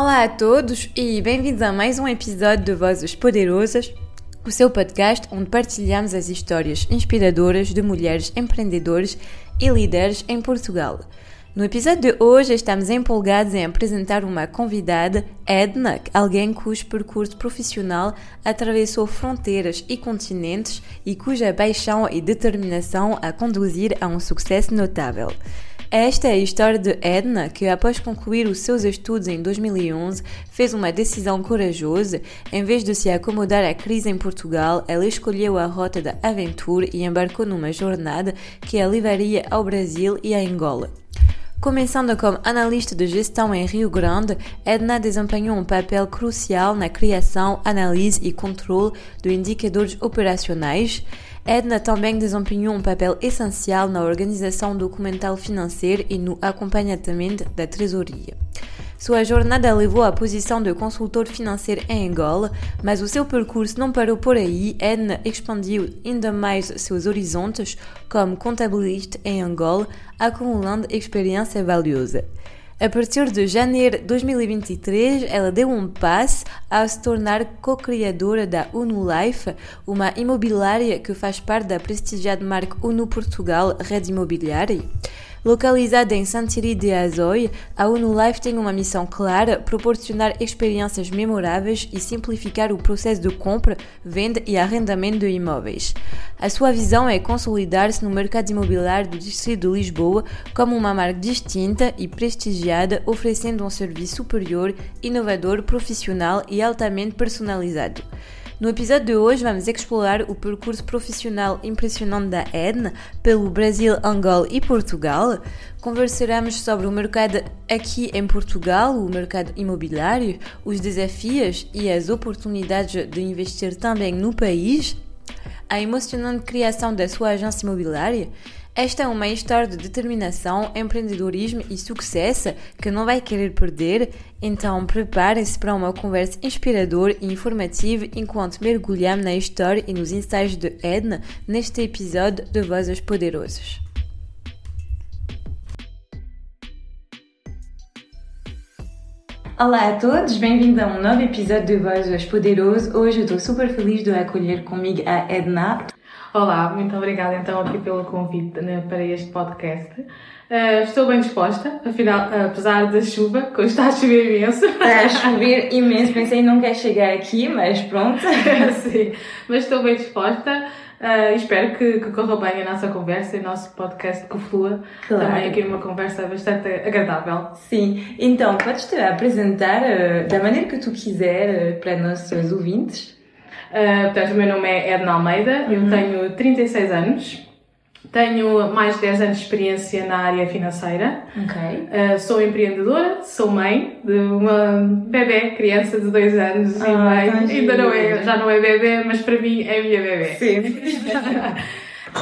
Olá a todos e bem-vindos a mais um episódio de Vozes Poderosas, o seu podcast onde partilhamos as histórias inspiradoras de mulheres empreendedoras e líderes em Portugal. No episódio de hoje estamos empolgados em apresentar uma convidada, Edna, alguém cujo percurso profissional atravessou fronteiras e continentes e cuja paixão e determinação a conduzir a um sucesso notável. Esta é a história de Edna, que após concluir os seus estudos em 2011, fez uma decisão corajosa. Em vez de se acomodar à crise em Portugal, ela escolheu a rota da aventura e embarcou numa jornada que a levaria ao Brasil e à Angola. Começando como analista de gestão em Rio Grande, Edna desempenhou um papel crucial na criação, análise e controle de indicadores operacionais. Edna também desempenhou um papel essencial na organização documental financeira e no acompanhamento da tesouraria. Sua jornada levou à posição de consultor financeiro em Angola, mas o seu percurso não parou por aí. Edna expandiu ainda mais seus horizontes como contabilista em Angola, acumulando experiência valiosa. A partir de janeiro de 2023, ela deu um passo ao se tornar co-criadora da Uno Life, uma imobiliária que faz parte da prestigiada marca Uno Portugal Rede Imobiliária. Localizada em Santiri de Azoi, a Life tem uma missão clara: proporcionar experiências memoráveis e simplificar o processo de compra, venda e arrendamento de imóveis. A sua visão é consolidar-se no mercado imobiliário do Distrito de Lisboa como uma marca distinta e prestigiada, oferecendo um serviço superior, inovador, profissional e altamente personalizado. No episódio de hoje vamos explorar o percurso profissional impressionante da Edna pelo Brasil, Angola e Portugal. Conversaremos sobre o mercado aqui em Portugal, o mercado imobiliário, os desafios e as oportunidades de investir também no país, a emocionante criação da sua agência imobiliária esta é uma história de determinação, empreendedorismo e sucesso que não vai querer perder, então preparem-se para uma conversa inspiradora e informativa enquanto mergulhamos na história e nos ensaios de Edna neste episódio de Vozes Poderosas. Olá a todos, bem-vindos a um novo episódio de Vozes Poderoso. Hoje eu estou super feliz de acolher comigo a Edna. Olá, muito obrigada então aqui pelo convite né, para este podcast. Uh, estou bem disposta, afinal, apesar da chuva, que hoje está a chover imenso. Está a chover imenso, pensei não quer chegar aqui, mas pronto. Sim, mas estou bem disposta. Uh, espero que, que corra bem a nossa conversa e o nosso podcast que flua. Claro. Também aqui numa conversa bastante agradável. Sim, então podes te apresentar uh, da maneira que tu quiser uh, para nossos ouvintes. Uh, portanto, o meu nome é Edna Almeida, uhum. eu tenho 36 anos, tenho mais de 10 anos de experiência na área financeira, okay. uh, sou empreendedora, sou mãe de uma bebê, criança de 2 anos ah, e mãe, tá ainda não é, já não é bebê, mas para mim é minha bebê. Sim.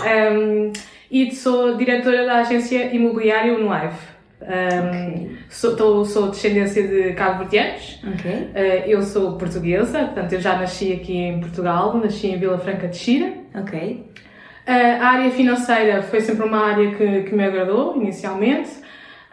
um, e sou diretora da agência imobiliária Unlife. Um, okay. sou, tô, sou descendência de cabo-verdianos. Okay. Uh, eu sou portuguesa, portanto, eu já nasci aqui em Portugal, nasci em Vila Franca de Xira. Ok. Uh, a área financeira foi sempre uma área que, que me agradou inicialmente.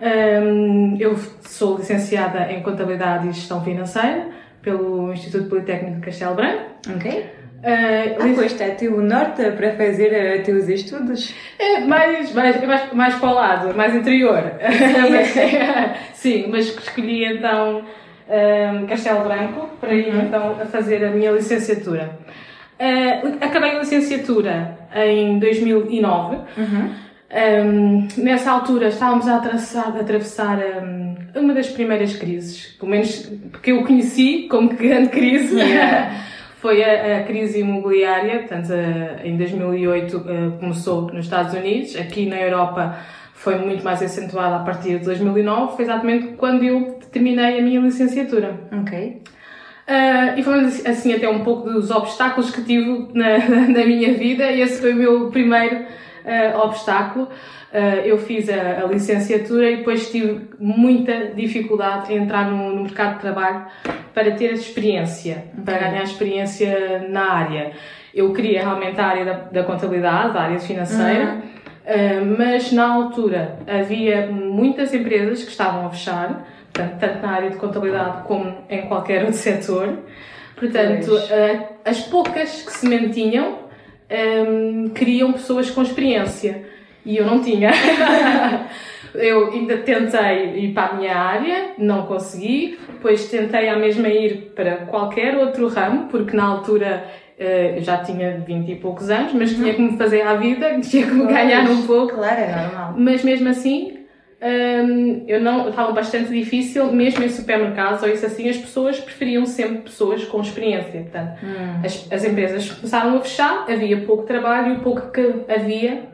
Um, eu sou licenciada em Contabilidade e Gestão Financeira pelo Instituto Politécnico de Castelo Branco. Ok. Uh, ah, foste a teu norte para fazer uh, teus estudos? É, mais, mais, mais, mais para o lado, mais interior. Sim, mas escolhi então um, Castelo Branco para ir uhum. então a fazer a minha licenciatura. Uh, acabei a licenciatura em 2009. Uhum. Um, nessa altura estávamos a atravessar, a atravessar um, uma das primeiras crises, pelo menos porque eu conheci como grande crise. Yeah. foi a, a, crise imobiliária, portanto, a, em 2008 a, começou nos Estados Unidos, aqui na Europa foi muito mais acentuada a partir de 2009, foi exatamente quando eu terminei a minha licenciatura. Ok. Uh, e foi assim até um pouco dos obstáculos que tive na, na minha vida, e esse foi o meu primeiro uh, obstáculo. Uh, eu fiz a, a, licenciatura e depois tive muita dificuldade em entrar no, no mercado de trabalho para ter a experiência, para ganhar experiência na área. Eu queria realmente a área da, da contabilidade, a área financeira, uhum. uh, mas na altura havia muitas empresas que estavam a fechar, portanto, tanto na área de contabilidade como em qualquer outro setor. Portanto, uh, as poucas que se mantinham um, queriam pessoas com experiência e eu não tinha. eu ainda tentei ir para a minha área, não consegui, depois tentei à mesma ir para qualquer outro ramo, porque na altura uh, eu já tinha 20 e poucos anos, mas tinha que me fazer à vida, tinha que me ganhar um pouco. Claro, é normal. Mas mesmo assim, um, eu não estava bastante difícil, mesmo em supermercados ou isso assim, as pessoas preferiam sempre pessoas com experiência. Portanto, hum. as, as empresas começaram a fechar, havia pouco trabalho e o pouco que havia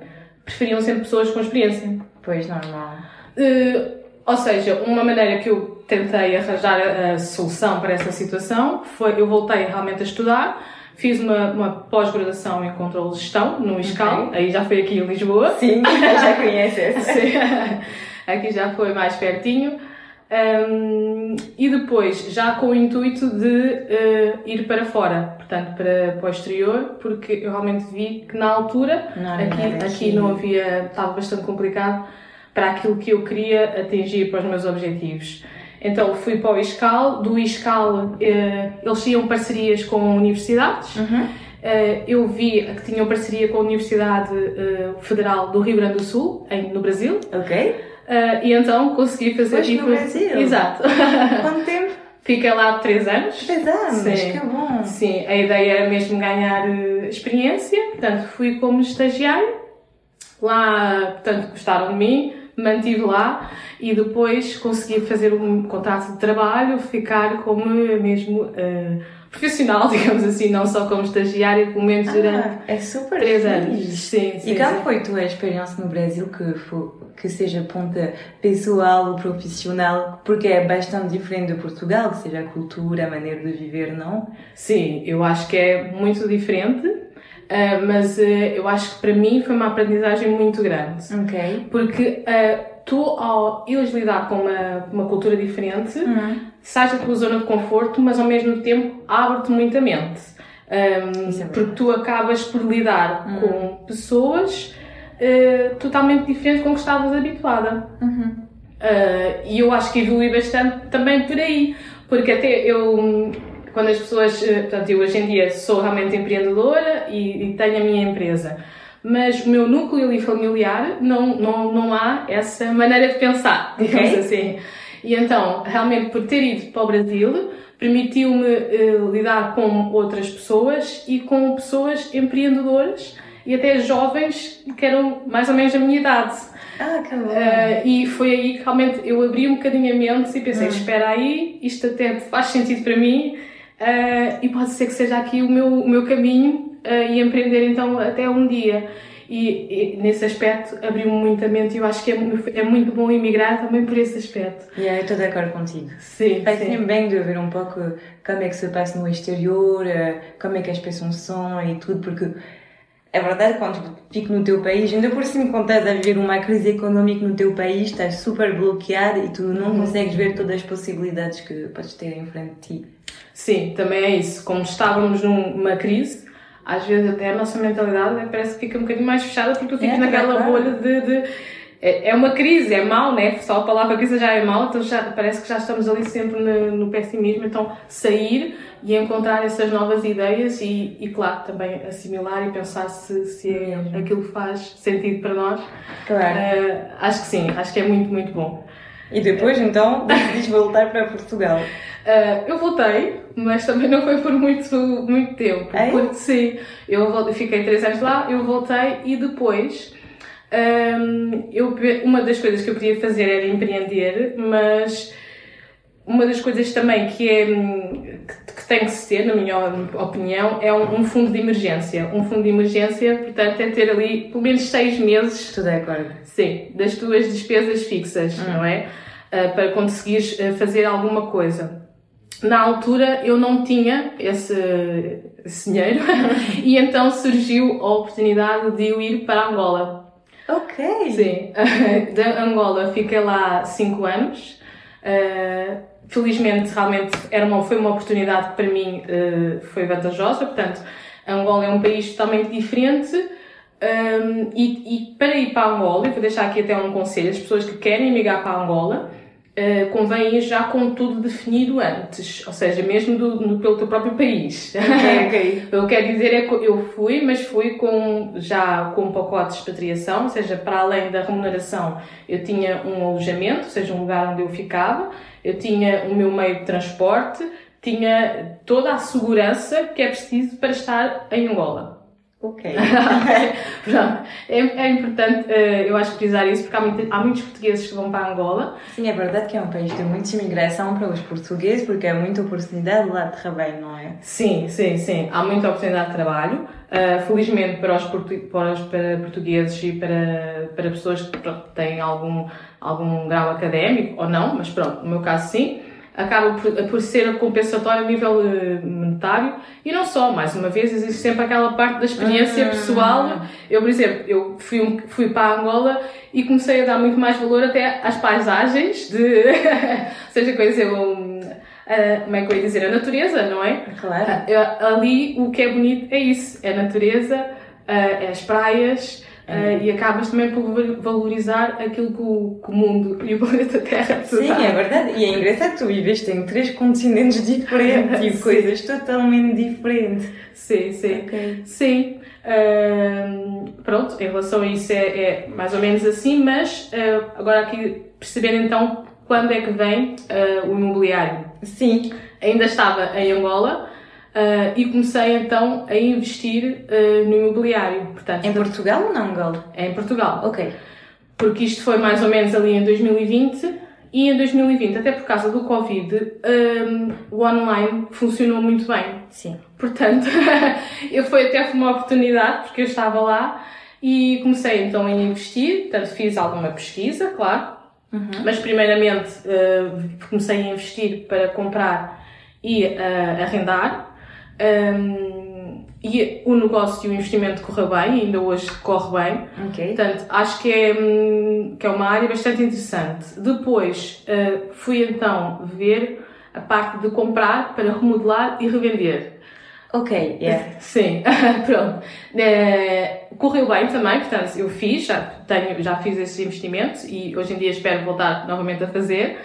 preferiam sempre pessoas com experiência. Pois, normal. Uh, ou seja, uma maneira que eu tentei arranjar a, a solução para essa situação foi eu voltei realmente a estudar Fiz uma, uma pós-graduação em controle de gestão no ISCAL, okay. aí já foi aqui em Lisboa. Sim, já conheces. Sim, aqui já foi mais pertinho. Um, e depois, já com o intuito de uh, ir para fora, portanto, para, para o exterior, porque eu realmente vi que na altura não, aqui, aqui não havia, estava bastante complicado para aquilo que eu queria atingir para os meus objetivos. Então fui para o ISCAL, do ISCAL eh, eles tinham parcerias com universidades. Uhum. Eh, eu vi que tinham parceria com a Universidade eh, Federal do Rio Grande do Sul, em, no Brasil. Ok. E então consegui fazer Foste tipo... no Brasil? Exato. Quanto tempo? Fiquei lá três anos. Três anos, Sim. que bom. Sim, a ideia era mesmo ganhar experiência, portanto fui como estagiário. Lá, portanto, gostaram de mim, mantive lá e depois consegui fazer um contrato de trabalho, ficar como mesmo uh, profissional, digamos assim, não só como estagiária, pelo menos ah, durante é super três anos. Sim, sim, e como foi a tua experiência no Brasil, que, foi, que seja ponta pessoal ou profissional, porque é bastante diferente de Portugal, que seja a cultura, a maneira de viver, não? Sim, eu acho que é muito diferente Uh, mas uh, eu acho que para mim foi uma aprendizagem muito grande. Ok. Porque uh, tu, ao ires lidar com uma, uma cultura diferente, uhum. Sais da tua zona de conforto, mas ao mesmo tempo abre-te muita mente. Um, é porque tu acabas por lidar uhum. com pessoas totalmente diferentes com que estavas habituada. Uhum. e eu acho que evolui bastante também por aí. Porque até eu quando as pessoas, eh, portanto, eu hoje em dia sou realmente empreendedora e, e tenho a minha empresa, mas o meu núcleo ali familiar não, não, não há essa maneira de pensar, digamos okay. assim. E então, realmente, por ter ido para o Brasil, permitiu-me uh, lidar com outras pessoas e com pessoas empreendedoras e até jovens que eram mais ou menos da minha idade. Ah, que. Uh, e foi aí que realmente eu abri um bocadinho a mente e pensei, hum. espera aí, isto até faz sentido para mim uh, e pode ser que seja aqui o meu, o meu caminho uh, e empreender então até um dia. E, e nesse aspecto abriu-me muito a mente e eu acho que é, é muito bom emigrar também por esse aspecto. E yeah, eu estou de acordo contigo. Sim. Faz-me bem de ver um pouco como é que se passa no exterior, eh, como é que as pessoas são e tudo, porque é verdade, quando fico no teu país, ainda por cima quando estás a viver uma crise económica no teu país, estás super bloqueado e tu não uhum. consegues ver todas as possibilidades que podes ter em frente de ti. Sim, também é isso. Como estávamos numa crise, às vezes até a nossa mentalidade parece que fica um bocadinho mais fechada porque tu ficas é, naquela claro. bolha de, de, é, é uma crise, é mau, né? Só a palavra crise já é mau, então já, parece que já estamos ali sempre no, no pessimismo. Então, sair e encontrar essas novas ideias e, e claro, também assimilar e pensar se, se é, aquilo faz sentido para nós. Claro. Uh, acho que sim, acho que é muito, muito bom. E depois, então, decidiste voltar para Portugal? Uh, eu voltei, mas também não foi por muito, muito tempo. É? Porque sim, eu fiquei três anos lá, eu voltei e depois um, eu, uma das coisas que eu podia fazer era empreender, mas uma das coisas também que, é, que tem que se ter, na minha opinião, é um, um, fundo de emergência. Um fundo de emergência, portanto, é ter ali pelo menos seis meses. Tudo é acordo. Sim, das tuas despesas fixas, hum. não é? Uh, para conseguires uh, fazer alguma coisa. Na altura eu não tinha esse, esse dinheiro e então surgiu a oportunidade de eu ir para Angola. Ok. Sim, da Angola fiquei lá 5 anos. Uh, felizmente, realmente era uma, foi uma oportunidade que para mim uh, foi vantajosa. Portanto, Angola é um país totalmente diferente. Um, e, e, para ir para Angola, eu vou deixar aqui até um conselho: as pessoas que querem migrar para Angola, Uh, convém ir já com tudo definido antes, ou seja, mesmo do, pelo teu próprio país. Okay, okay. eu quero dizer é que eu fui, mas fui com, já com um pacote de expatriação, ou seja, para além da remuneração, eu tinha um alojamento, ou seja, um lugar onde eu ficava, eu tinha o meu meio de transporte, tinha toda a segurança que é preciso para estar em Angola. Ok. É, é importante, uh, eu acho, frisar isso, porque há, muito, há, muitos portugueses que vão para Angola. Sim, é verdade que é um país de muita imigração para os portugueses, porque há muita oportunidade lá de trabalho, não é? Sim, sim, sim. Há muita oportunidade de trabalho. Uh, felizmente para os, para os para portugueses e para, para pessoas que pronto, têm algum, algum grau académico, ou não, mas pronto, no meu caso sim acaba por, por ser compensatório a nível eh, monetário e não só, mais uma vez, existe sempre aquela parte da experiência uhum. pessoal. Eu, por exemplo, eu fui, um, fui para Angola e comecei a dar muito mais valor até às paisagens, de, seja coisa, eu, Uh, como é que eu ia dizer? A natureza, não é? Claro. Uh, ali o que é bonito é isso: é a natureza, uh, é as praias, Uh, e acabas também por valorizar aquilo que o, que o, mundo e o planeta Terra te Sim, dá. é verdade. E é engraçado que tu viveste em três continentes diferentes e coisas totalmente diferentes. Sim, sim. Okay. Sim. Uh, pronto, em relação a isso é, é, mais ou menos assim, mas uh, agora aqui perceber então quando é que vem o imobiliário. Sim. Ainda estava em Angola. Uh, e comecei então a investir uh, no imobiliário. Portanto, em Portugal ou não, Angola? É em Portugal. Ok. Porque isto foi mais ou menos ali em 2020 e em 2020, até por causa do Covid, um, o online funcionou muito bem. Sim. Portanto, eu foi até uma oportunidade porque eu estava lá e comecei então a investir, portanto fiz alguma pesquisa, claro, uhum. mas primeiramente uh, comecei a investir para comprar e arrendar um, e o negócio e o investimento correu bem, ainda hoje corre bem. Okay. Portanto, acho que é, hum, que é uma área bastante interessante. Depois, uh, fui então ver a parte de comprar para remodelar e revender. Ok, yeah. Sim, pronto. Uh, correu bem também, portanto, eu fiz, já, tenho, já fiz esses investimentos e hoje em dia espero voltar novamente a fazer.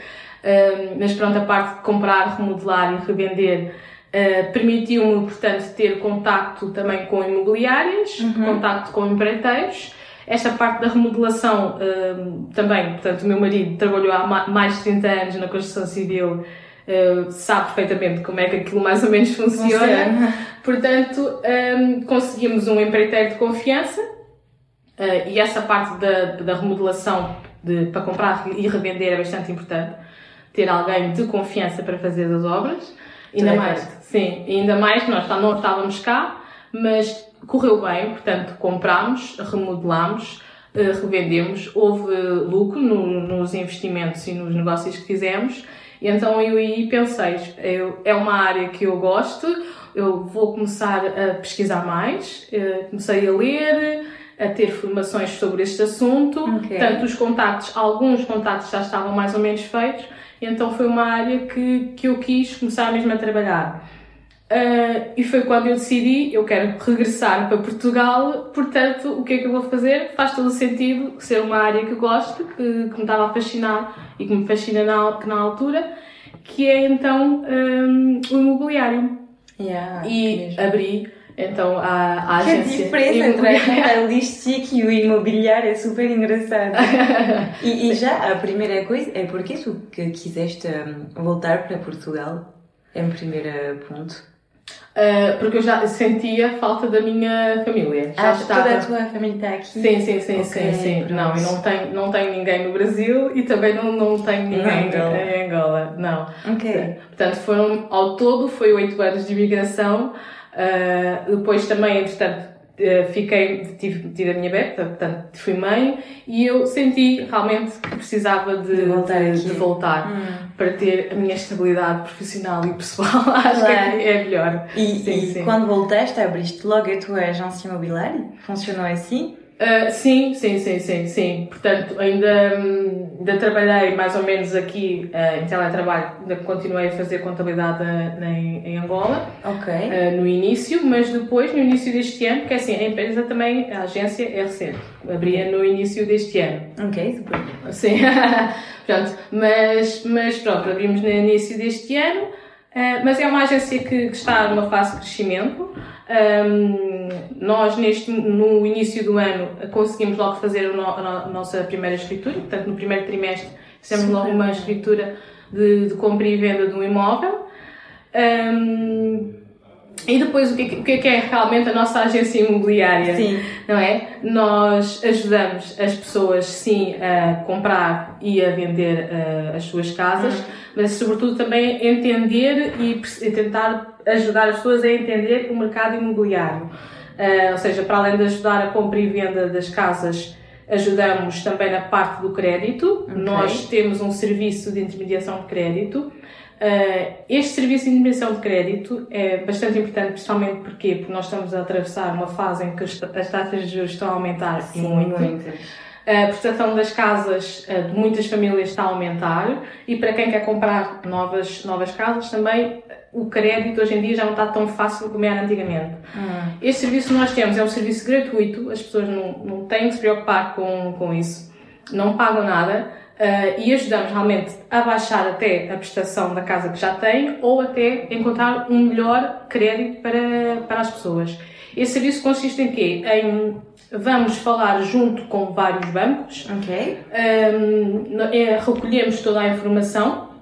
Uh, mas pronto, a parte de comprar, remodelar e revender Uh, Permitiu-me, portanto, ter contacto também com imobiliárias, uhum. contacto com empreiteiros. Esta parte da remodelação uh, também, portanto, o meu marido trabalhou há mais de 30 anos na construção civil, uh, sabe perfeitamente como é que aquilo mais ou menos funciona. funciona. Portanto, um, conseguimos um empreiteiro de confiança e essa parte da, da remodelação de, para comprar e revender é bastante importante. Ter alguém de confiança para fazer as obras. Ainda mais, sim, ainda mais, nós não estávamos cá, mas correu bem, portanto, comprámos, remodelámos, eh, revendemos, houve lucro no, nos investimentos e nos negócios que fizemos, e então eu aí pensei, eu, é uma área que eu gosto, eu vou começar a pesquisar mais, eh, comecei a ler, a ter formações sobre este assunto, okay. tanto os contactos, alguns contactos já estavam mais ou menos feitos, então foi uma área que, que eu quis começar mesmo a trabalhar. Uh, e foi quando eu decidi, eu quero regressar para Portugal, portanto, o que é que eu vou fazer? Faz todo o sentido ser uma área que eu gosto, que, que me estava a fascinar e que me fascina na, na altura, que é então um, o imobiliário. Yeah, e abri então a, a agência. Que diferença entre a jornalística e o imobiliário é super engraçado. e, e, já a primeira coisa é porque tu que quiseste um, voltar para Portugal? Em primeiro ponto. Uh, porque eu já sentia falta da minha família. Já ah, estava... toda a tua família está aqui? Sim, sim, sim, okay, sim, sim. Não, e não tenho, não tenho ninguém no Brasil e também não, não tenho ninguém Angola. em Angola. Não. Ok. Portanto, foram, ao todo foi oito anos de imigração Uh, depois também, entretanto, uh, fiquei, tive, tive a minha beta, portanto, fui mãe e eu senti realmente que precisava de, de voltar, de, de voltar hum. para ter a minha estabilidade profissional e pessoal. Acho claro. que é melhor. E, sim, e sim. quando voltaste, abriste logo a tua agência imobiliária? Funcionou assim? Uh, sim, sim, sim, sim, sim. Portanto, ainda, hum, ainda trabalhei mais ou menos aqui uh, em teletrabalho, ainda continuei a fazer contabilidade na, em, em, Angola. Ok. Uh, no início, mas depois, no início deste ano, porque assim, a empresa também, a agência é recente, abria no início deste ano. Ok, super. Sim, pronto, mas, mas pronto, abrimos no início deste ano. Uh, mas é uma agência que, que, está numa fase de crescimento. Um, nós, neste, no início do ano, conseguimos logo fazer a, no, a nossa primeira escritura, portanto, no primeiro trimestre, fizemos logo uma escritura de, de, compra e venda de um imóvel. Um, e depois, o que, é, o é que é realmente a nossa agência imobiliária? Sim. Não é? Nós ajudamos as pessoas, sim, a comprar e a vender uh, as suas casas, uhum. mas, sobretudo, também entender e, e, tentar ajudar as pessoas a entender o mercado imobiliário. Uh, ou seja, para além de ajudar a compra e venda das casas, ajudamos também na parte do crédito. Okay. Nós temos um serviço de intermediação de crédito este serviço de intervenção de crédito é bastante importante, principalmente porque, porque nós estamos a atravessar uma fase em que as taxas de juros estão a aumentar Sim, muito. muito. A prestação das casas uh, de muitas famílias está a aumentar e para quem quer comprar novas, novas casas também o crédito hoje em dia já não está tão fácil como era antigamente. Hum. Este serviço que nós temos é um serviço gratuito, as pessoas não, não têm que se preocupar com, com isso, não pagam nada Uh, e ajudamos realmente a baixar até a prestação da casa que já tem ou até encontrar um melhor crédito para, para as pessoas. Esse serviço consiste em quê? Em vamos falar junto com vários bancos, okay. um, é, recolhemos toda a informação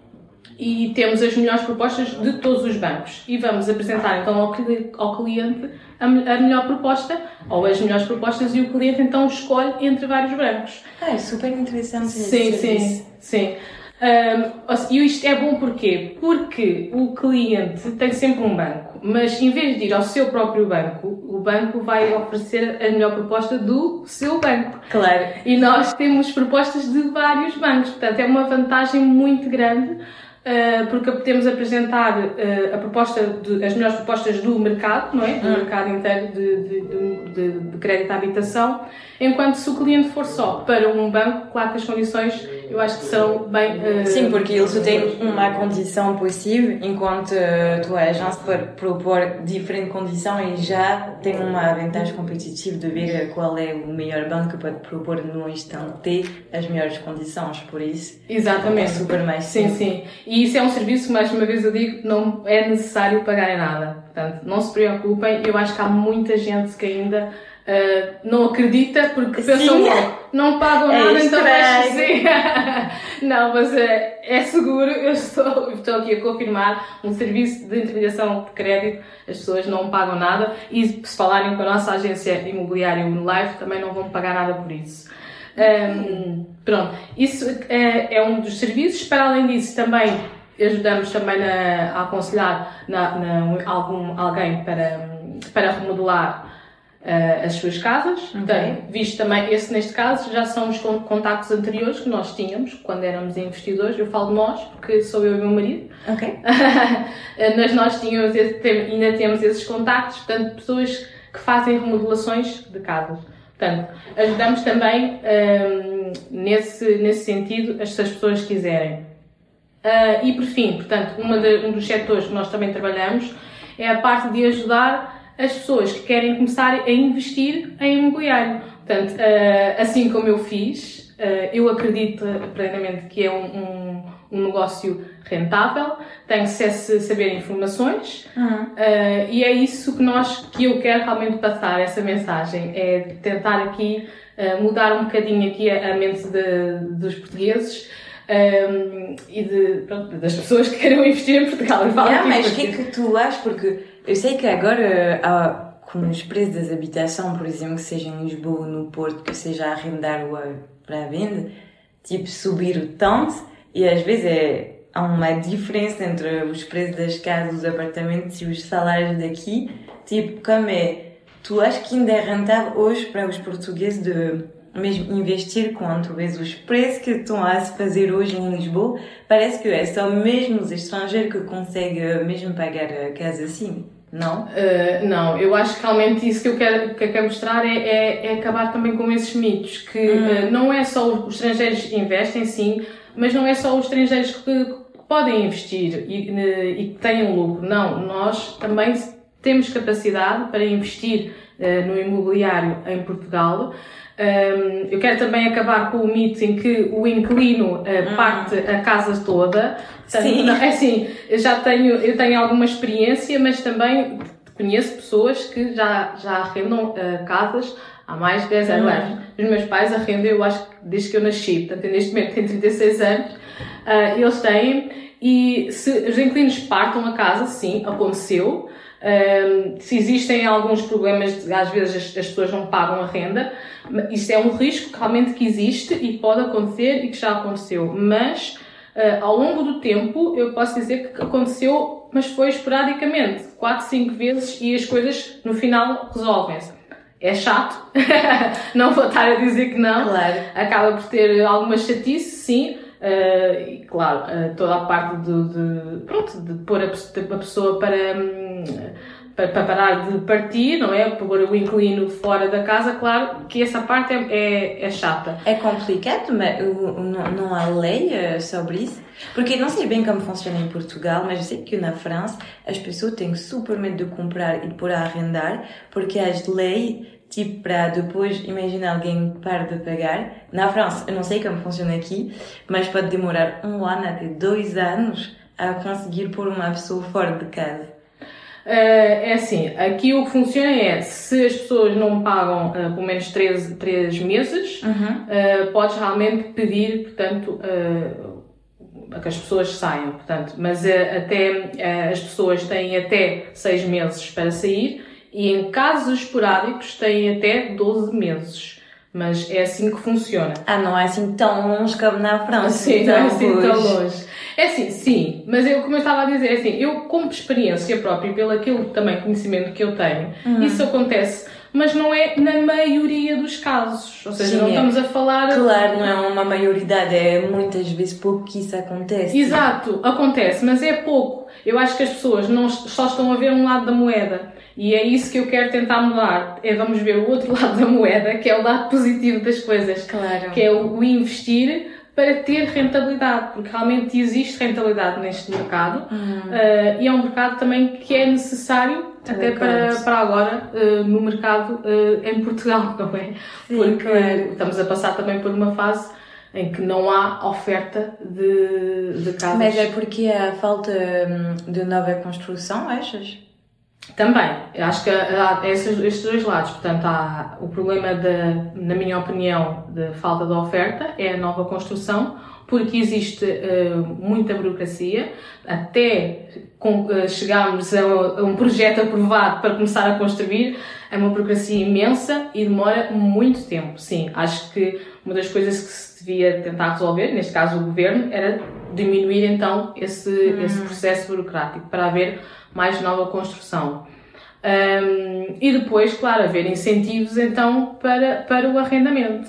e temos as melhores propostas de todos os bancos e vamos apresentar então ao, ao cliente a, a, melhor proposta ou as melhores propostas e o cliente então escolhe entre vários bancos. Ah, é super interessante. Sim, sim, sim. Um, e isto é bom porquê? Porque o cliente tem sempre um banco, mas em vez de ir ao seu próprio banco, o banco vai oferecer a melhor proposta do seu banco. Claro. E nós temos propostas de vários bancos, portanto é uma vantagem muito grande Uh, porque podemos apresentar uh, a proposta de, as melhores propostas do mercado, não é? Do hum. mercado inteiro de, de, de, de, crédito à habitação, enquanto se o cliente for só para um banco, claro que as condições eu acho que são bem. Uh, Sim, porque eles têm uma condição possível, enquanto a tua agência pode propor diferente condição e já tem uma vantagem competitiva de ver qual é o melhor banco para propor no instante as melhores condições, por isso. Exatamente. É super mais Sim, sim. E isso é um serviço, mais uma vez eu digo, não é necessário pagar nada. Portanto, não se preocupem, eu acho que há muita gente que ainda uh, não acredita porque pensam logo, não pagam é nada, então vai sim. Não, mas é, é seguro, eu estou, estou aqui a confirmar um serviço de intermediação de crédito, as pessoas não pagam nada. E se falarem com a nossa agência imobiliária Life também não vão pagar nada por isso. Um, pronto, isso é, é, um dos serviços. Para além disso, também ajudamos também na, a aconselhar na, na, algum, alguém para, para remodelar uh, as suas casas. Okay. Então, visto também, esse neste caso já são os contactos anteriores que nós tínhamos quando éramos investidores. Eu falo nós, porque sou eu e o meu marido. Ok. Mas nós tínhamos, ainda temos esses contactos, portanto, pessoas que fazem remodelações de casas. Portanto, ajudamos também um, nesse, nesse sentido as, as pessoas quiserem. Uh, e por fim, portanto, de, um dos setores que nós também trabalhamos é a parte de ajudar as pessoas que querem começar a investir em imobiliário. Portanto, uh, assim como eu fiz, uh, eu acredito plenamente que é um, um, um negócio rentável, tem que saber informações uhum. uh, e é isso que nós que eu quero realmente passar essa mensagem é tentar aqui mudar um bocadinho aqui a, a mente de, dos portugueses um, e de, pronto, das pessoas que querem investir em Portugal. Yeah, mas o que é que tu achas? Porque eu sei que agora há, com os preços das habitações, por exemplo, que seja em Lisboa ou no Porto, que seja arrendar ou para a venda, tipo subir tanto e às vezes é há uma diferença entre os preços das casas, dos apartamentos e os salários daqui. Tipo, como é? Tu achas que ainda é rentável hoje para os portugueses de mesmo investir quanto vezes os preços que estão a se fazer hoje em Lisboa? Parece que é só mesmo os estrangeiros que conseguem mesmo pagar a casa assim. Não? Uh, não, eu acho que realmente isso que eu quero, que eu quero mostrar é, é, é acabar também com esses mitos, que uh, não é só os estrangeiros que investem, sim, mas não é só os estrangeiros que podem investir e, e que tenham lucro. Não, nós também temos capacidade para investir uh, no imobiliário em Portugal. Um, eu quero também acabar com o mito em que o inquilino uh, parte a casa toda. Sim. Não, é assim, eu já tenho, eu tenho alguma experiência, mas também conheço pessoas que já, já arrendam uh, casas há mais de 10 anos. Os meus pais arrendam, eu acho que desde que eu nasci, portanto, neste momento tenho 36 anos, uh, eles têm, e se os inquilinos partam a casa, sim, aconteceu. Um, se existem alguns problemas, de, às vezes as, as, pessoas não pagam a renda, isso é um risco que realmente que existe e pode acontecer e que já aconteceu. Mas uh, ao longo do tempo eu posso dizer que aconteceu, mas foi esporadicamente, 4, 5 vezes e as coisas no final resolvem-se. É chato, não vou estar a dizer que não. Claro. Acaba por ter alguma chatice, sim, Uh, e claro, uh, toda a parte de, de, pronto, de pôr a, a pessoa para, um, para, para, parar de partir, não é? Pôr o inclino fora da casa, claro que essa parte é, é, é chata. É complicado, mas não, não há lei eh, sobre isso? Porque não sei bem como funciona em Portugal, mas eu sei que na França as pessoas têm super medo de comprar e de pôr a arrendar, porque as leis tipo para depois, imagina alguém para de pagar. Na França, eu não sei como funciona aqui, mas pode demorar um ano até dois anos a conseguir pôr uma pessoa fora de casa. Uh, é assim, aqui o que funciona é se as pessoas não pagam uh, pelo menos 3, 3 meses, uhum. uh, podes realmente pedir, portanto, uh, que as pessoas saiam, portanto, mas até as pessoas têm até 6 meses para sair e em casos esporádicos têm até 12 meses. Mas é assim que funciona. Ah, não é assim tão longe como na França. Sim, não é assim tão longe. É assim, sim, mas eu, como eu estava a dizer, é assim, eu como experiência própria, pelo aquilo também conhecimento que eu tenho, uhum. isso acontece, mas não é na maioria dos casos. Ou seja, sim, não é. estamos a falar. Claro, não é uma maioridade, é muitas vezes pouco que isso acontece. Exato, acontece, mas é pouco. Eu acho que as pessoas não, só estão a ver um lado da moeda. E é isso que eu quero tentar mudar. É vamos ver o outro lado da moeda, que é o lado positivo das coisas. Claro. Que é o, investir para ter rentabilidade, porque realmente existe rentabilidade neste mercado uhum. uh, e é um mercado também que é necessário até para, para agora uh, no mercado uh, em Portugal, não é? Sim, porque claro. estamos a passar também por uma fase em que não há oferta de, de casas. Mas é porque há falta hum, de nova construção, achas? Também, acho que há esses, estes dois lados. Portanto, há o problema, de, na minha opinião, de falta de oferta, é a nova construção, porque existe uh, muita burocracia, até com, uh, chegarmos a, a, um projeto aprovado para começar a construir, é uma burocracia imensa e demora muito tempo. Sim, acho que uma das coisas que se devia tentar resolver, neste caso o governo, era diminuir então esse, hum. esse processo burocrático para haver mais nova construção. Um, e depois, claro, haver incentivos então para, para o arrendamento.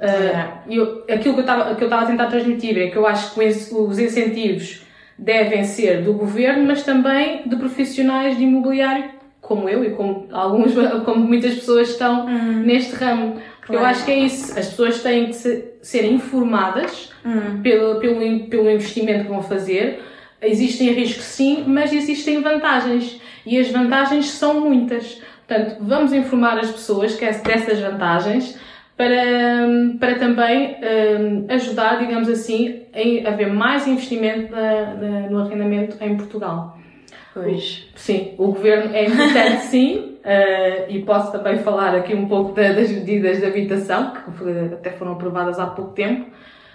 Uh, eu, aquilo que eu estava a tentar transmitir é que eu acho que os incentivos devem ser do governo, mas também de profissionais de imobiliário, como eu e como, alguns, como muitas pessoas estão uhum. neste ramo. Claro. Eu acho que é isso. As pessoas têm que ser, ser informadas uhum. pelo, pelo, pelo investimento que vão fazer Existem riscos sim, mas existem vantagens. E as vantagens são muitas. Portanto, vamos informar as pessoas que é dessas vantagens para, para também um, ajudar, digamos assim, a haver mais investimento na, na, no arrendamento em Portugal. Pois. Sim, o governo é importante sim, uh, e posso também falar aqui um pouco da, das medidas de habitação, que até foram aprovadas há pouco tempo,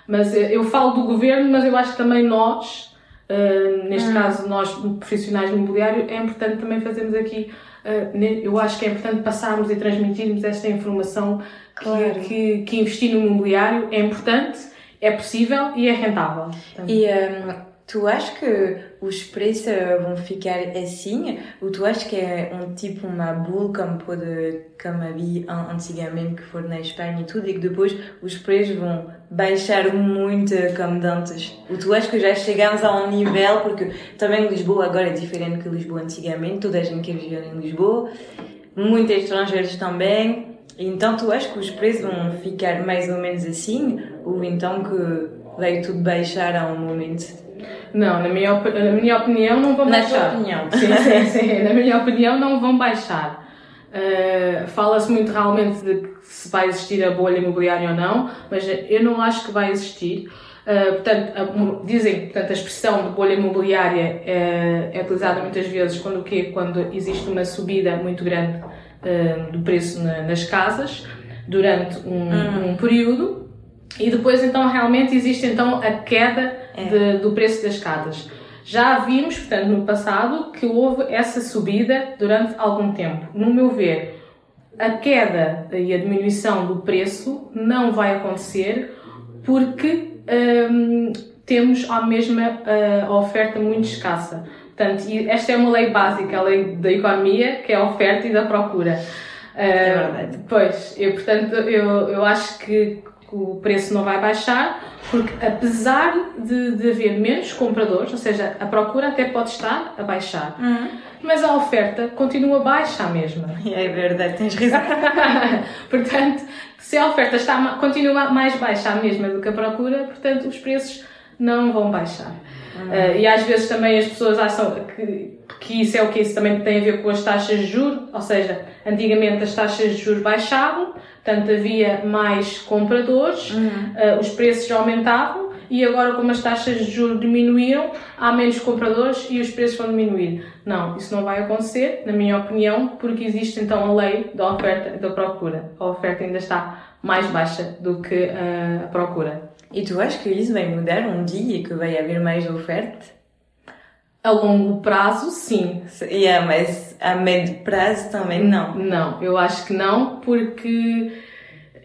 mas uh, eu falo do governo, mas eu acho que também nós, Uh, neste hum. caso, nós, profissionais do imobiliário, é importante também fazermos aqui. Uh, eu acho que é importante passarmos e transmitirmos esta informação claro. que, que, que, investir no imobiliário é importante, é possível e é rentável. E um, Tu achas que os preços vão ficar assim? Ou tu achas que é um tipo uma bull como, pode, como havia antigamente que foi na Espanha e tudo e que depois os preços vão baixar muito como antes? Ou tu achas que já chegamos a um nível, porque também Lisboa agora é diferente que Lisboa antigamente, toda a gente quer viver em Lisboa, muitos estrangeiros também, então tu achas que os preços vão ficar mais ou menos assim? Ou então que vai tudo baixar a um momento? Não, na minha, na minha opinião não vão na baixar. Na opinião. Sim, sim, sim. Na minha opinião não vão baixar. Uh, Fala-se muito realmente de se vai existir a bolha imobiliária ou não, mas eu não acho que vai existir. Uh, portanto, a, dizem portanto, a expressão de bolha imobiliária é, é utilizada muitas vezes quando, o quê? quando existe uma subida muito grande uh, do preço na, nas casas durante um, uhum. um período e depois então realmente existe então a queda é. de, do preço das casas. Já vimos, portanto, no passado que houve essa subida durante algum tempo. No meu ver, a queda e a diminuição do preço não vai acontecer porque hum, temos a mesma uh, oferta muito escassa. Portanto, esta é uma lei básica, a lei da economia, que é a oferta e da procura. Uh, é verdade. Pois, eu, portanto, eu, eu acho que o preço não vai baixar, porque apesar de, de haver menos compradores, ou seja, a procura até pode estar a baixar, uhum. mas a oferta continua baixa a mesma. É verdade, tens razão. portanto, se a oferta está, continua mais baixa a mesma do que a procura, portanto, os preços não vão baixar. Uhum. Uh, e às vezes também as pessoas acham que, que isso é o que isso também tem a ver com as taxas de juros, ou seja, antigamente as taxas de juros baixavam, Portanto, havia mais compradores, uhum. uh, os preços aumentavam e agora, como as taxas de juros diminuíram, há menos compradores e os preços vão diminuir. Não, isso não vai acontecer, na minha opinião, porque existe então a lei da oferta e da procura. A oferta ainda está mais baixa do que uh, a procura. E tu achas que isso vai mudar um dia que vai haver mais oferta? A longo prazo, sim. Yeah, mas a médio prazo também não. Não, eu acho que não, porque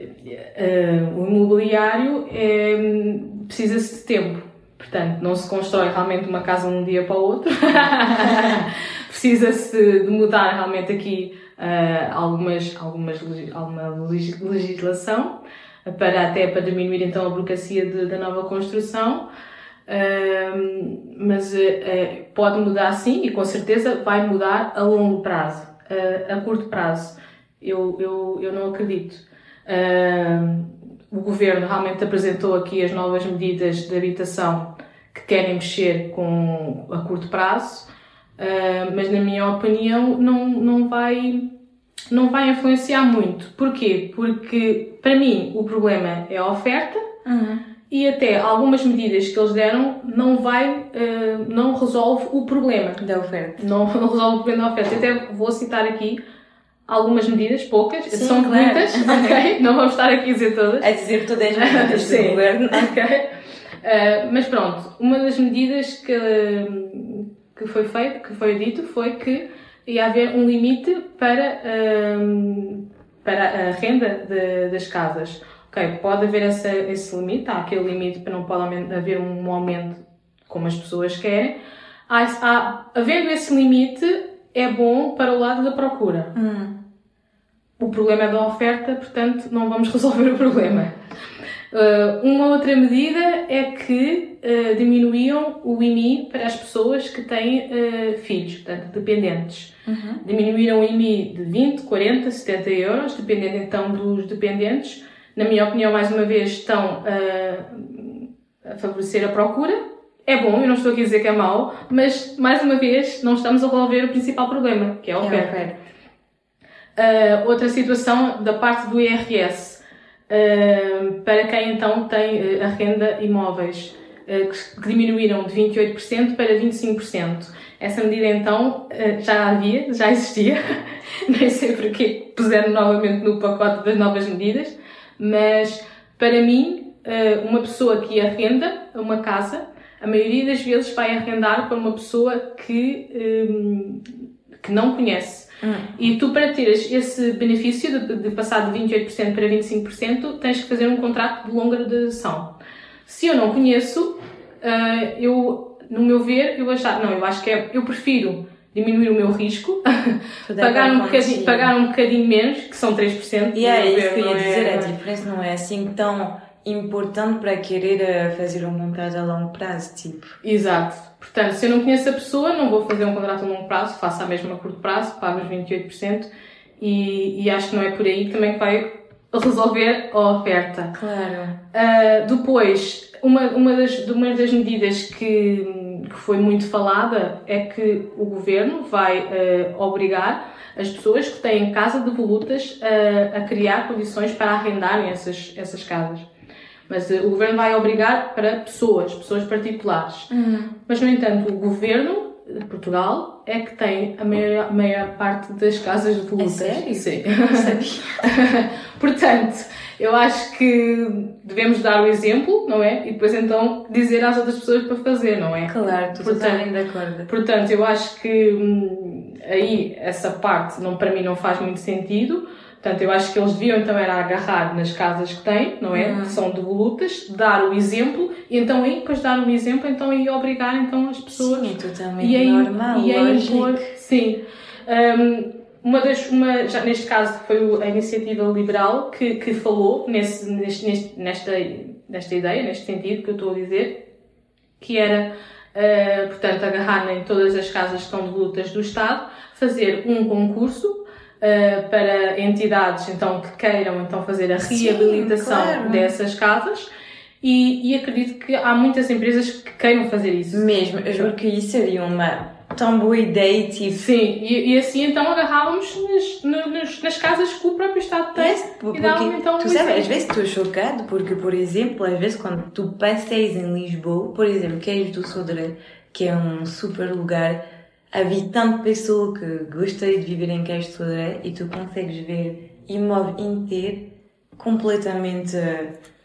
uh, o imobiliário é, precisa-se de tempo. Portanto, não se constrói realmente uma casa de um dia para o outro. Precisa-se de mudar realmente aqui uh, algumas, algumas, alguma legislação para até para diminuir então a burocracia de, da nova construção mas uh, pode mudar sim e com certeza vai mudar a longo prazo. Uh, a curto prazo, eu, eu, eu não acredito. o governo realmente apresentou aqui as novas medidas de habitação que querem mexer com a curto prazo, mas na minha opinião não, não vai não vai influenciar muito. Porquê? Porque para mim o problema é a oferta. Uhum e até algumas medidas que eles deram não vai, uh, não resolve o problema da oferta. Não, não, resolve o problema da oferta. Até vou citar aqui algumas medidas, poucas, Sim, são claro. muitas, ok? Não vamos estar aqui a dizer todas. A dizer todas as medidas do governo. ok? Uh, mas pronto, uma das medidas que, que foi feito, que foi dito, foi que ia haver um limite para, uh, para a renda de, das casas. Ok, pode haver essa, esse limite, há aquele limite para não pode haver um aumento como as pessoas querem. Há, há, havendo esse limite, é bom para o lado da procura. Hum. O problema é da oferta, portanto, não vamos resolver o problema. Uh, uma outra medida é que uh, diminuíam o IMI para as pessoas que têm uh, filhos, portanto, dependentes. Uhum. Diminuíram o IMI de 20, 40, 70 euros, dependendo então dos dependentes na minha opinião, mais uma vez, estão a, a favorecer a procura. É bom, eu não estou aqui a dizer que é mau, mas, mais uma vez, não estamos a resolver o principal problema, que é a oferta. Uh, outra situação da parte do IRS, uh, para quem então tem uh, a renda imóveis, que, que diminuíram de 28% para 25%. Essa medida então já havia, já existia, nem sei porque puseram novamente no pacote das novas medidas, mas para mim, eh, uma pessoa que arrenda uma casa, a maioria das vezes vai arrendar para uma pessoa que, eh, que não conhece. Hum. E tu, para teres esse benefício de, de passar de 28% para 25%, tens que fazer um contrato de longa duração. Se eu não conheço, eh, eu no meu ver, eu achar, não, eu acho que é, eu prefiro diminuir o meu risco, pagar, um bocadinho, pagar um bocadinho menos, que são 3%. E é isso que eu ia dizer, é... a diferença não é assim tão importante para querer eh, fazer um contrato a longo prazo, tipo. Exato. Portanto, se eu não conheço a pessoa, não vou fazer um contrato a longo prazo, faço a mesma a curto prazo, pago os 28% e, e acho que não é por aí também que vai resolver a oferta. Claro. Uh, depois, uma, uma, das, uma das medidas que, que foi muito falada é que o governo vai uh, obrigar as pessoas que têm casa de volutas uh, a criar condições para arrendarem essas, essas casas. Mas uh, o governo vai obrigar para pessoas, pessoas particulares. Uhum. Mas, no entanto, o governo de Portugal é que tem a maior, maior parte das casas de volutas. É sério? Sim. Portanto, eu acho que devemos dar o exemplo, não é? E depois então dizer às outras pessoas para fazer, não é? Claro, estou totalmente de acordo. Portanto, eu acho que hum, aí essa parte não, para mim não faz muito sentido. Portanto, eu acho que eles deviam então era agarrar nas casas que têm, não é? Uhum. Que são devolutas, dar o exemplo e então aí, depois dar um exemplo, então aí obrigar então as pessoas. Sim, totalmente e aí, normal, e aí impor, sim. Um, uma das, uma, já neste caso foi a iniciativa liberal que, que falou nesse, neste, neste, nesta, nesta ideia, neste sentido que eu estou a dizer, que era, uh, portanto, agarrar em todas as casas que estão devolutas do Estado, fazer um concurso uh, para entidades então que queiram então fazer a reabilitação Sim, claro. dessas casas e, e, acredito que há muitas empresas que queiram fazer isso. Mesmo, eu juro que isso seria uma tão boa ideia, tipo... Sim, e, e assim então agarrávamos nas, nas, nas, casas que o próprio Estado tem yes, e então Tu sabes, às vezes estou chocado porque, por exemplo, às vezes quando tu passeias em Lisboa, por exemplo, Queijo do Sodré, que é um super lugar havia tanta pessoa que gostaria de viver em Queijo de Sodré e tu consegues ver imóvel inteiro completamente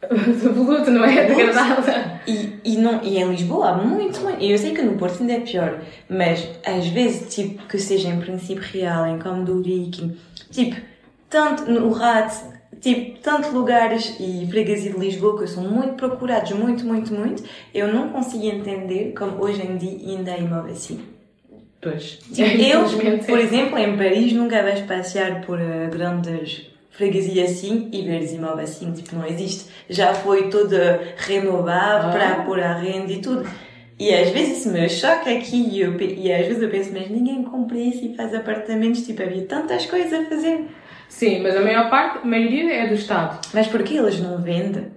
voluto, não é? Degradado. E, e, não, e em Lisboa há muito mais. Eu sei que no Porto ainda é pior, mas às vezes, tipo, que seja em Princípio Real, em Como do Viking, tipo, tanto no Rato, tipo, tantos lugares e freguesia de Lisboa que são muito procurados, muito, muito, muito, eu não consigo entender como hoje em dia ainda há imóvel assim. Pois. Eu, por exemplo, em Paris nunca vais passear por uh, grandes freguesias assim e ver imóveis assim, tipo, não existe. Já foi toda renovada ah. para pôr a renda e tudo. E às vezes isso me choca aqui e, eu, e às vezes eu penso, mas ninguém compra isso e faz apartamentos, tipo, havia tantas coisas a fazer. Sim, mas a maior parte, a maioria é do Estado. Mas porquê eles não vendem?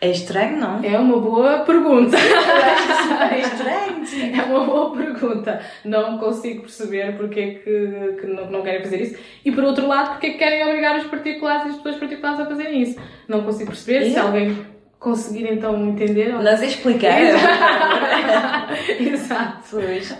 É estranho, não? É uma boa pergunta. é estranho. É uma boa pergunta. Não consigo perceber porque que, que não, não, querem fazer isso. E por outro lado, porque é que querem obrigar os particulares e as pessoas particulares a fazerem isso. Não consigo perceber. Se alguém conseguir então entender. Não sei explicar. Exato. Pois.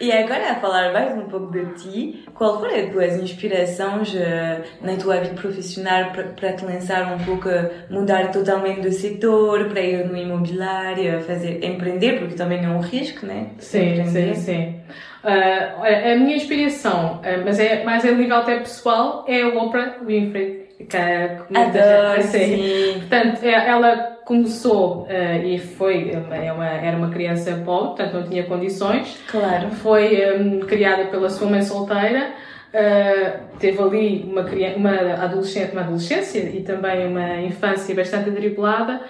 E agora a falar mais um pouco de ti, qual foram as tuas inspirações uh, na tua vida profissional para te lançar um pouco, mudar totalmente do setor, para ir no imobiliário, fazer empreender, porque também é um risco, né? Sim, empreender. sim, sim. Uh, a minha inspiração, uh, mas é mais a nível até pessoal, é a Oprah Winfrey. Que, é, Adoro, sim. sim. Portanto, é, ela começou uh, e foi é uma, era uma criança pobre, portanto não tinha condições. Claro. Foi um, criada pela sua mãe solteira. Uh, teve ali uma, uma, adolescente, uma adolescência e também uma infância bastante atribulada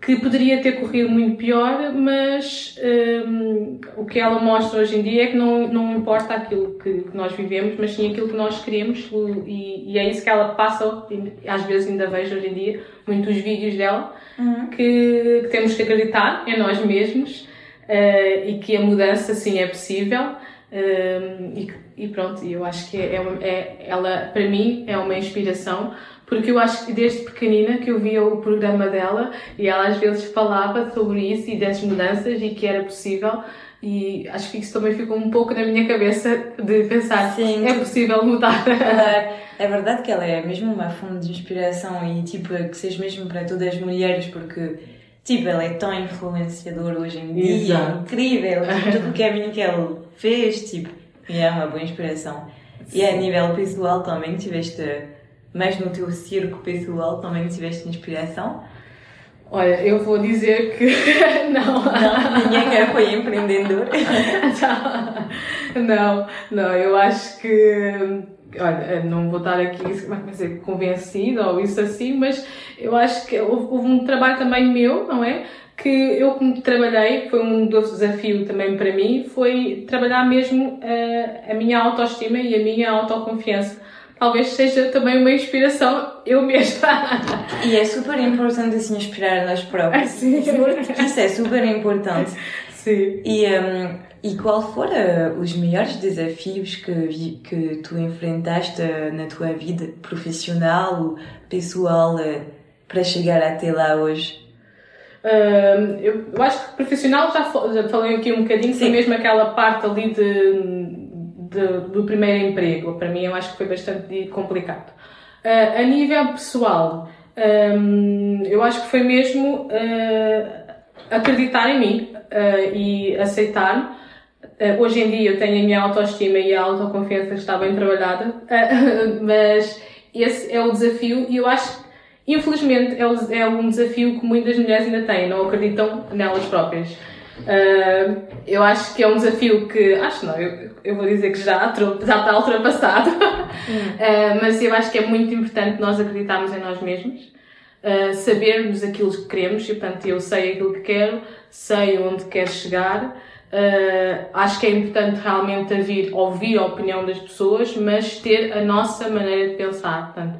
que poderia ter corrido muito pior, mas um, o que ela mostra hoje em dia é que não, não importa aquilo que, que nós vivemos, mas sim aquilo que nós queremos e, e, é isso que ela passa, às vezes ainda vejo hoje em dia, muitos vídeos dela, uhum. que, que, temos que acreditar em nós mesmos uh, e que a mudança sim é possível. Um, e, e, pronto, eu acho que é, é, é, ela, para mim, é uma inspiração porque eu acho que desde pequenina que eu via o programa dela e ela às vezes falava sobre isso e das mudanças e que era possível e acho que isso também ficou um pouco na minha cabeça de pensar Sim, é possível mudar. é verdade que ela é mesmo uma fonte de inspiração e tipo que seja mesmo para todas as mulheres porque tipo ela é tão influenciadora hoje em dia, Exato. incrível, tipo, todo o caminho que ela fez, tipo, e é uma boa inspiração. Sim. E a nível pessoal também tiveste mas no teu circo pessoal também tiveste inspiração? Olha, eu vou dizer que não. Não, ninguém foi empreendedor. não, não, eu acho que. Olha, não vou estar aqui, como é dizer, convencida ou isso assim, mas eu acho que houve, houve um trabalho também meu, não é? Que eu trabalhei, foi um dos desafios também para mim, foi trabalhar mesmo a, eh, a minha autoestima e a minha autoconfiança talvez seja também uma inspiração eu mesma. E é super importante assim inspirar nós próprios. Sim. Isso é super importante. Sim. E, um, e qual foram os melhores desafios que, que tu enfrentaste na tua vida profissional, pessoal, eh, para chegar até lá hoje? Eu, eu, acho que profissional já, já falei aqui um bocadinho, Sim. foi mesmo aquela parte ali de de, do primeiro emprego. Para mim, eu acho que foi bastante complicado. Uh, a nível pessoal, um, eu acho que foi mesmo uh, acreditar em mim uh, e aceitar-me. hoje em dia eu tenho a minha autoestima e a autoconfiança está bem trabalhada, mas esse é o desafio e eu acho que infelizmente é, é um desafio que muitas mulheres ainda têm, não acreditam nelas próprias. Uh, eu acho que é um desafio que, acho não, eu, eu vou dizer que já, já está ultrapassado, uh, mas eu acho que é muito importante nós acreditarmos em nós mesmos, uh, sabermos aquilo que queremos, e portanto eu sei aquilo que quero, sei onde quero chegar, acho que é importante realmente ouvir, ouvir a opinião das pessoas, mas ter a nossa maneira de pensar, portanto,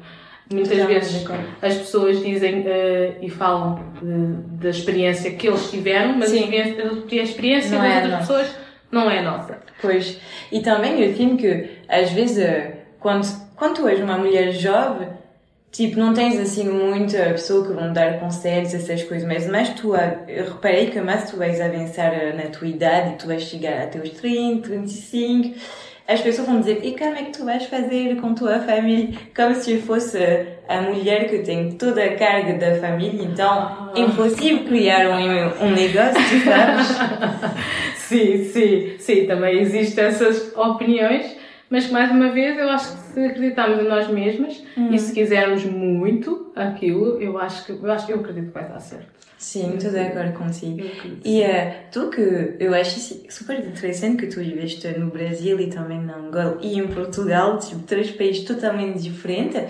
Muitas vezes as pessoas dizem uh, e falam uh, da experiência que eles tiveram, mas Sim. a experiência não das é outras pessoas não é a nossa. Pois. E também eu sinto que, às vezes, uh, quando, quando tu és uma mulher jovem, tipo, não tens assim muita pessoa que vão dar conselhos, essas coisas, mas, mas tu, eu reparei que mais tu vais avançar na tua idade e tu vais chegar até os 30, 35 as pessoas vão dizer, e como é que tu vais fazer com tua família? Como se fosse a mulher que tem toda a carga da família, então é impossível criar um, um negócio, tu sabes? sim, sim, sim, também existem essas opiniões, mas mais uma vez eu acho que se acreditarmos em nós mesmas hum. e se quisermos muito aquilo, eu acho que eu, acho, eu acredito que vai dar certo. Sim, estou de acordo contigo. E uh, tu que eu acho super interessante que tu viveste no Brasil e também na Angola e em Portugal, tipo, três países totalmente diferentes.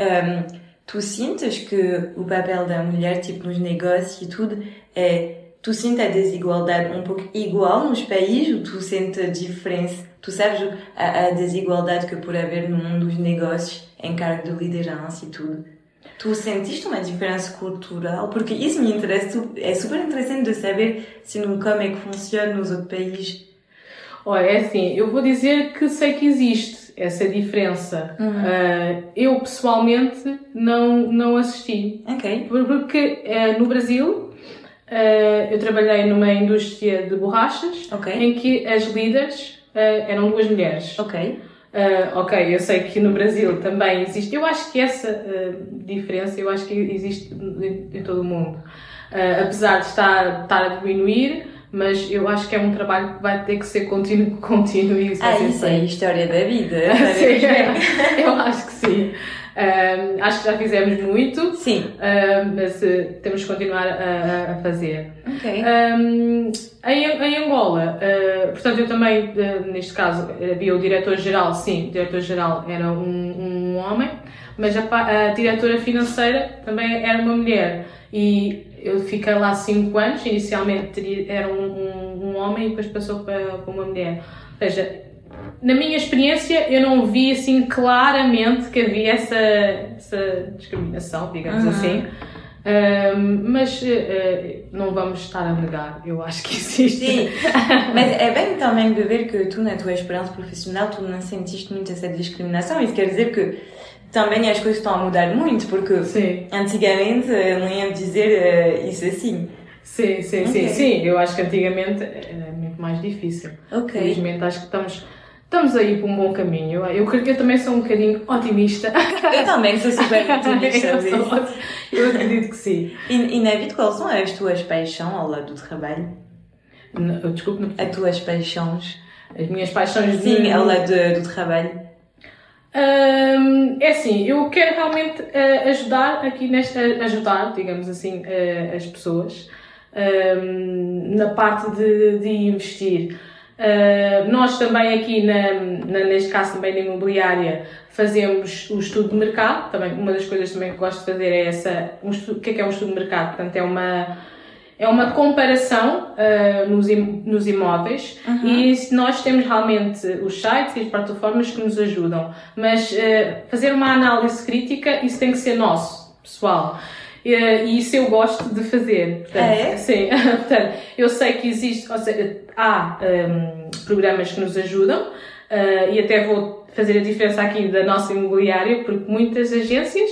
Um, tu sentes que o papel da mulher, tipo, nos negócios e tudo, é tu sentes a desigualdade um pouco igual nos países ou tu sentes a diferença? Tu sabes a, a desigualdade que pode haver no mundo dos negócios em cargo de liderança e tudo? Tu sentiste uma diferença cultural? Porque isso me interessa, é super interessante de saber se no, como é que funciona nos outros países. Olha, é assim, eu vou dizer que sei que existe essa diferença. Uhum. Uh, eu pessoalmente não, não assisti. Ok. Porque uh, no Brasil eu trabalhei numa indústria de borrachas okay. em que as líderes eram duas mulheres. Ok. Uh, ok, eu sei que no Brasil também existe. Eu acho que essa uh, diferença, eu acho que existe em, em todo o mundo. Uh, apesar de estar, estar a diminuir, mas eu acho que é um trabalho que vai ter que ser contínuo, contínuo e isso Ah, isso é a história da vida. sim, eu acho que sim. Um, acho que já fizemos muito, Sim. Um, mas uh, temos que continuar a, a fazer. Ok. Um, em, em Angola, uh, portanto, eu também, uh, neste caso, havia o diretor-geral, sim, o diretor-geral era um, um homem, mas a, a diretora financeira também era uma mulher. E eu fiquei lá 5 anos, inicialmente era um, um, um, homem e depois passou para, para uma mulher. Ou seja, na minha experiência, eu não vi assim claramente que havia essa, essa discriminação, digamos uhum. assim. Um, mas uh, não vamos estar a negar, eu acho que existe. Sim, mas é bem também de ver que tu, na tua experiência profissional, tu não sentiste muito essa discriminação. Isso quer dizer que também as coisas estão a mudar muito, porque sim. antigamente não ia dizer uh, isso assim. Sim, sim, okay. sim, sim. Eu acho que antigamente era muito mais difícil. Ok. Felizmente acho que estamos estamos aí por um bom caminho. Eu, eu, eu também sou um bocadinho otimista. Eu também sou super otimista. eu, sou, eu acredito que sim. E, e na vida, quais são as tuas paixões ao lado do trabalho? Não, desculpe, As tuas paixões? As minhas paixões Sim, de... ao lado do, do trabalho. Um, é assim, eu quero realmente uh, ajudar aqui nesta, ajudar, digamos assim, uh, as pessoas um, na parte de, de investir. Uh, nós também aqui, na, na, neste caso também na imobiliária, fazemos o estudo de mercado. Também, uma das coisas também que gosto de fazer é essa, um estudo, o que é, que é um estudo de mercado? Portanto, é uma, é uma comparação uh, nos, im, nos imóveis uhum. e nós temos realmente os sites e as plataformas que nos ajudam. Mas uh, fazer uma análise crítica, isso tem que ser nosso, pessoal. E isso eu gosto de fazer. Portanto, é? Sim. Portanto, eu sei que existe, ou seja, há um, programas que nos ajudam uh, e até vou fazer a diferença aqui da nossa imobiliária, porque muitas agências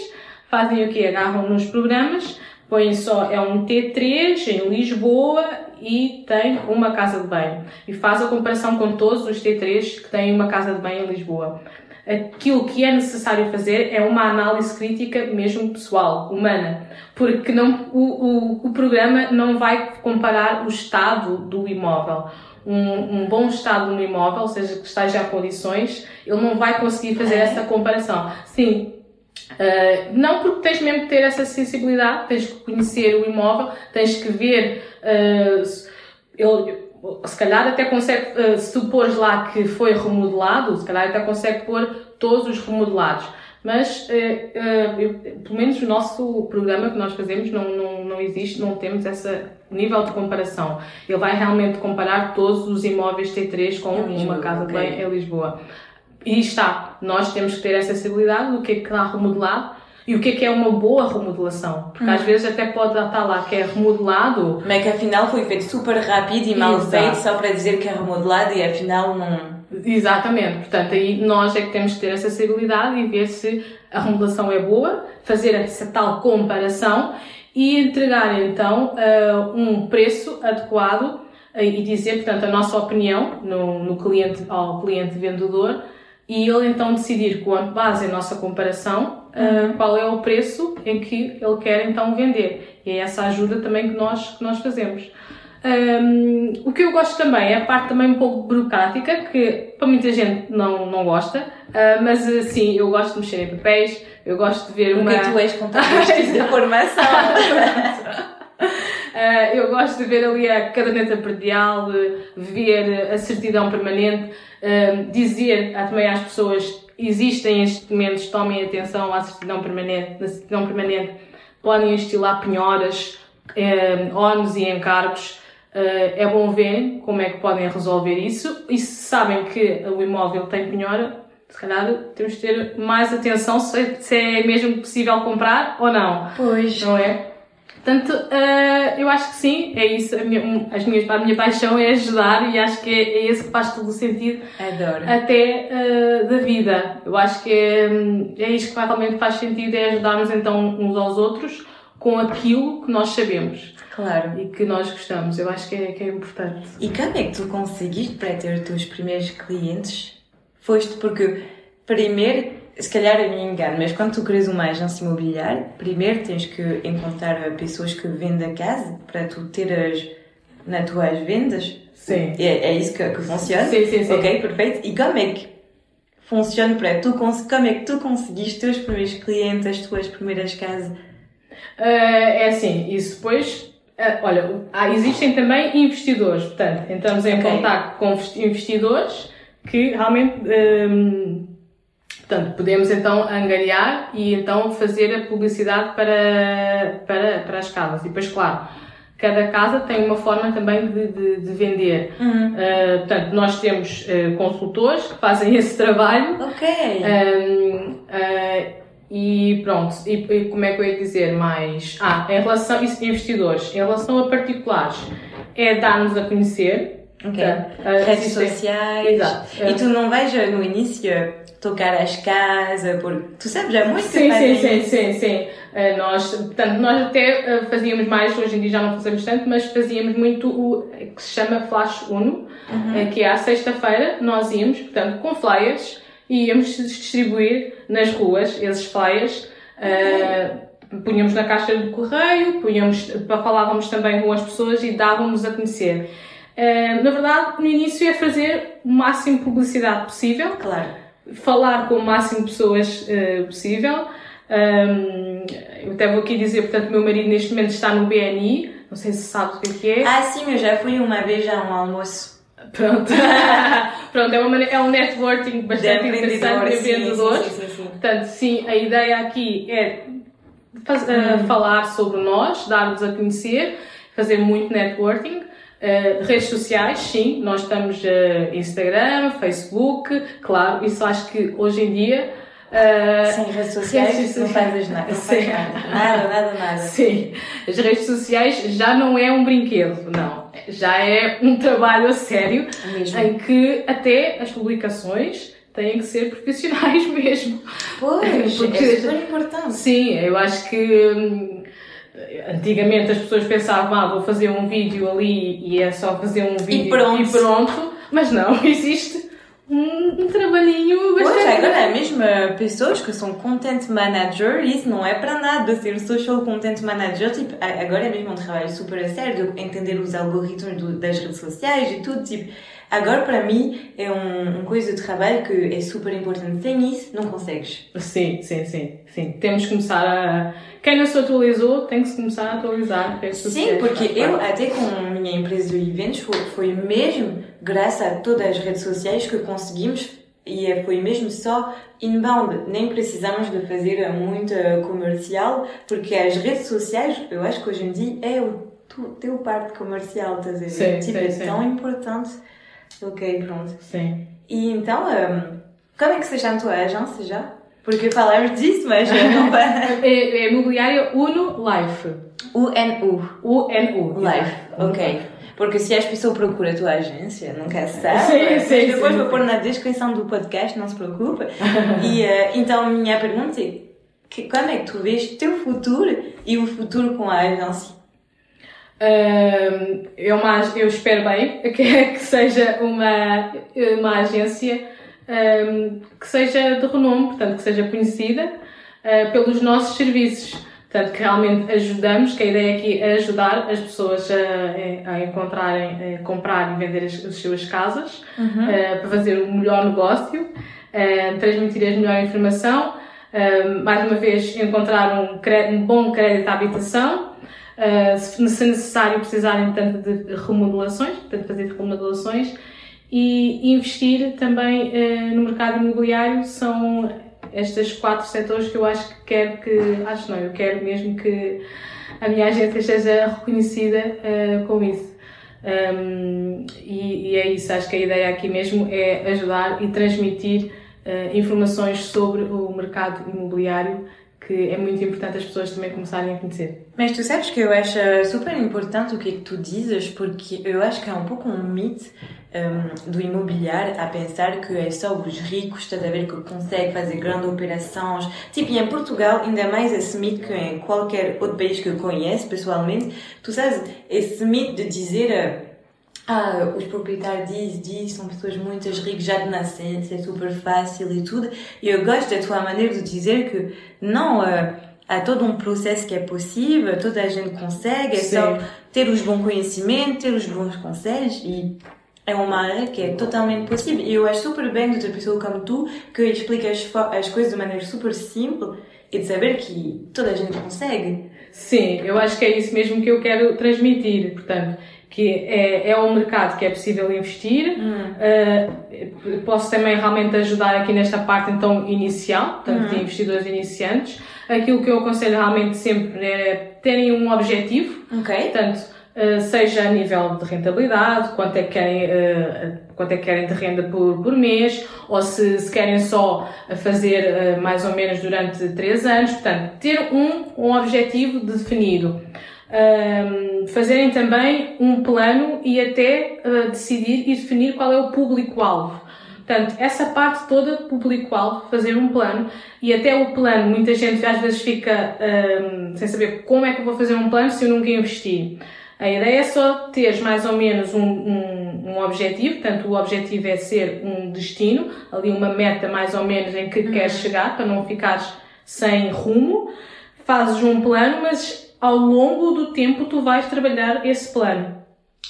fazem o quê? Agarram nos programas, põem só, é um T3 em Lisboa e tem uma casa de banho. E faz a comparação com todos os T3 que têm uma casa de banho em Lisboa aquilo que é necessário fazer é uma análise crítica mesmo pessoal, humana, porque não, o, o, o programa não vai comparar o estado do imóvel. Um, um, bom estado no imóvel, ou seja, que esteja a condições, ele não vai conseguir fazer essa comparação. Sim, Uh, não porque tens mesmo que ter essa sensibilidade, tens que conhecer o imóvel, tens que ver uh, ele, se calhar até consegue, uh, se tu pôres lá que foi remodelado, se calhar até consegue pôr todos os remodelados. Mas, uh, eu, pelo menos o nosso programa que nós fazemos não, não, não existe, não temos esse nível de comparação. Ele vai realmente comparar todos os imóveis T3 com Lisboa, uma casa okay. bem em Lisboa. E está, nós temos que ter essa sensibilidade do que é que está remodelado e o que é que é uma boa remodelação. Porque hum. às vezes até pode estar lá que é remodelado. Mas que afinal foi feito super rápido e mal Exato. feito só para dizer que é remodelado e afinal não. Exatamente. Portanto, aí nós é que temos que ter essa sensibilidade e ver se a remodelação é boa, fazer essa tal comparação e entregar então uh, um preço adequado uh, e dizer, portanto, a nossa opinião no, no cliente, ao cliente vendedor e ele então decidir com base em nossa comparação uh, qual é o preço em que ele quer então vender. E é essa ajuda também que nós, que nós fazemos. Um, o que eu gosto também é a parte também um pouco burocrática, que para muita gente não, não gosta, uh, mas sim, eu gosto de mexer em papéis, eu gosto de ver uma... Porque tu és contabilista de formação. Uh, eu gosto de ver ali a caderneta predial, ver a certidão permanente, uh, dizer também às pessoas existem estes documentos, tomem atenção à certidão permanente. Na certidão permanente podem lá penhoras, uh, ónus e encargos. é bom ver como é que podem resolver isso. E se sabem que o imóvel tem penhora, se calhar temos de ter mais atenção se, se é mesmo possível comprar ou não. Pois. Não é? Portanto, uh, eu acho que sim, é isso. A minha, as minhas, a minha paixão é ajudar e acho que é, é esse que faz todo o sentido Adoro. até uh, da vida. Eu acho que é, é isto que realmente faz sentido, é ajudarmos então uns aos outros com aquilo que nós sabemos. Claro. E que nós gostamos. Eu acho que é, que é importante. E quando é que tu conseguiste para ter os teus primeiros clientes? Foste porque primeiro se calhar eu me engano, mas quando tu queres uma agência imobiliária, primeiro tens que encontrar pessoas que vendem a casa para tu teres nas tuas vendas. Sim. É, é isso que, que funciona? Sim, sim, sim. Ok, perfeito. E como é que funciona para tu, como é que tu conseguiste os teus primeiros clientes, as tuas primeiras casas? Uh, é assim, isso depois Uh, olha, há, existem também investidores, portanto, entramos em okay. contato com investidores que realmente um, Portanto, podemos então angariar e então fazer a publicidade para, para, para as casas. E depois, claro, cada casa tem uma forma também de, de, de vender. Uhum. Uh, portanto, nós temos uh, consultores que fazem esse trabalho. Ok. uh, e pronto, e, e, como é que eu ia dizer mais? Ah, em relação a investidores, em relação a particulares, é dar-nos a conhecer. Ok. Portanto, Redes sociais. Exato. E tu não vais no início tocar as casas, porque tu sabes, é muito Sim, sim, sim, sim, sim. Uh, nós, portanto, nós até uh, fazíamos mais, hoje em dia já não fazemos tanto, mas fazíamos muito o que se chama Flash Uno, uhum. uh, que é à sexta-feira, nós íamos, portanto, com flyers e íamos distribuir nas ruas esses flyers. Okay. Punhamos na caixa de correio, punhamos, falávamos também com as pessoas e dávamos a conhecer. na verdade, no início é fazer o máximo de publicidade possível. Claro falar com o máximo de pessoas uh, possível. Um, eu até vou aqui dizer, portanto, meu marido neste momento está no BNI, não sei se sabes o que é. Ah, sim, eu já fui uma vez a um almoço. Pronto. Pronto, é, uma, é um networking bastante interessante de empreendedores. Sim, sim, sim, Portanto, sim, a ideia aqui é faz, uh, falar sobre nós, dar-nos a conhecer, fazer muito networking. Uh, redes sociais, sim, nós estamos uh, Instagram, Facebook, claro, isso acho que hoje em dia Uh, Sem redes sociais redes não fazes nada, não faz nada, nada, nada, nada. Sim, as redes sociais já não é um brinquedo, não. Já é um trabalho a sério, mesmo. em que até as publicações têm que ser profissionais mesmo. Pois, Porque, é super importante. Sim, eu acho que hum, antigamente as pessoas pensavam, ah, vou fazer um vídeo ali e é só fazer um vídeo e pronto. E pronto. Mas não, existe um, um trabalhinho bastante. Pois, agora é mesmo eh, pessoas que são content manager, isso não é para nada ser social content manager, tipo, agora é mesmo um trabalho super a sério, de entender os algoritmos do, das redes sociais e tudo, tipo, agora para mim é um, um coisa de trabalho que é super importante. Sem isso, não consegues. Sim, sim, sim, sim. Temos que começar a quem não se atualizou tem que se começar a atualizar sociais. Sim, porque eu, até com a minha empresa de eventos, foi, foi mesmo graças a todas as redes sociais que conseguimos e é, foi mesmo só inbound. Nem precisamos de fazer muito comercial, porque as redes sociais, eu acho que hoje em dia é o teu parte comercial, estás a ver? Sim, tipo, sim, é sim. tão importante. Ok, pronto. Sim. E então, um, como é que se chama a tua agência já? Porque falamos disso, mas não é, é imobiliária Uno Life. U-N-U. U-N-U. Life, ok. Porque se as pessoas procuram a tua agência, nunca sabe. Sim, sim, Depois sim, vou pôr na descrição do podcast, não se preocupe. e uh, então, minha pergunta é: que, como é que tu vês teu futuro e o futuro com a agência? Uh, eu, eu espero bem que, que seja uma, uma agência um, que seja de renome, portanto, que seja conhecida uh, pelos nossos serviços. Portanto, que realmente ajudamos, que a ideia aqui é ajudar as pessoas a, a encontrarem, a comprar e vender as, as suas casas, uhum. uh, para fazer o melhor negócio, uh, transmitir a melhor informação, mais uma vez encontrar um, um bom crédito à habitação, se necessário precisarem tanto de remodelações, portanto fazer remodelações, e investir também uh, no mercado imobiliário são estes quatro setores que eu acho que quero que, acho não, eu quero mesmo que a minha agência seja reconhecida uh, com isso. Um, e, e, é isso, acho que a ideia aqui mesmo é ajudar e transmitir uh, informações sobre o mercado imobiliário que é muito importante as pessoas também começarem a conhecer. Mas tu sabes que eu acho super importante o que é que tu dizes, porque eu acho que é um pouco um mito um, do imobiliário a pensar que é só os ricos, estás a ver, que conseguem fazer grandes operações. Tipo, em Portugal, ainda mais esse mito que em qualquer outro país que eu conheço pessoalmente, tu sabes, esse mito de dizer ah, os proprietários dizem, dizem, são pessoas muito ricas já de nascença, é super fácil e tudo. E eu gosto da tua maneira de dizer que não, uh, há todo um processo que é possível, toda a gente consegue, é Sim. só ter os bons conhecimentos, ter os bons conselhos e é uma área que é totalmente possível. E eu acho super bem de outra pessoa como tu que explica as, as coisas de maneira super simples e de saber que toda a gente consegue. Sim, eu acho que é isso mesmo que eu quero transmitir. Portanto, que é, é um mercado que é possível investir. Hum. Uh, posso também realmente ajudar aqui nesta parte então inicial, portanto, hum. de investidores iniciantes. Aquilo que eu aconselho realmente sempre é terem um objetivo. Ok. Portanto, uh, seja a nível de rentabilidade, quanto é que querem, uh, quanto é que querem de renda por, por mês, ou se, se querem só fazer mais ou menos durante três anos. Portanto, ter um, um objetivo definido um, fazerem também um plano e até uh, decidir e definir qual é o público-alvo. Portanto, essa parte toda, público-alvo, fazer um plano e até o plano, muita gente às vezes fica um, sem saber como é que eu vou fazer um plano se eu nunca investi. A ideia é só teres mais ou menos um, um, um, objetivo, portanto, o objetivo é ser um destino, ali uma meta mais ou menos em que uhum. queres chegar, para não ficares sem rumo. Fazes um plano, mas ao longo do tempo tu vais trabalhar esse plano.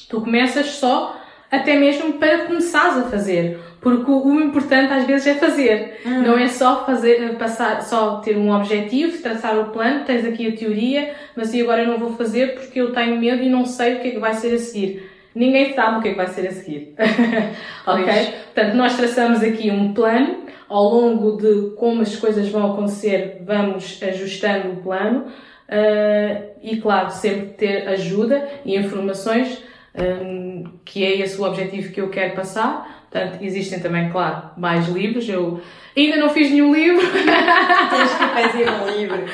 Tu começas só até mesmo para começares a fazer. Porque o importante às vezes é fazer. Hum. Não é só fazer, passar, só ter um objetivo, traçar o plano, tens aqui a teoria, mas e agora eu não vou fazer porque eu tenho medo e não sei o que é que vai ser a seguir. Ninguém sabe o que é que vai ser a seguir. ok? Portanto, nós traçamos aqui um plano, ao longo de como as coisas vão acontecer, vamos ajustando o plano, uh, e claro, sempre ter ajuda e informações, um, que é esse o objetivo que eu quero passar. Portanto, existem também, claro, mais livros. Eu ainda não fiz nenhum livro. Tens que fazer um livro.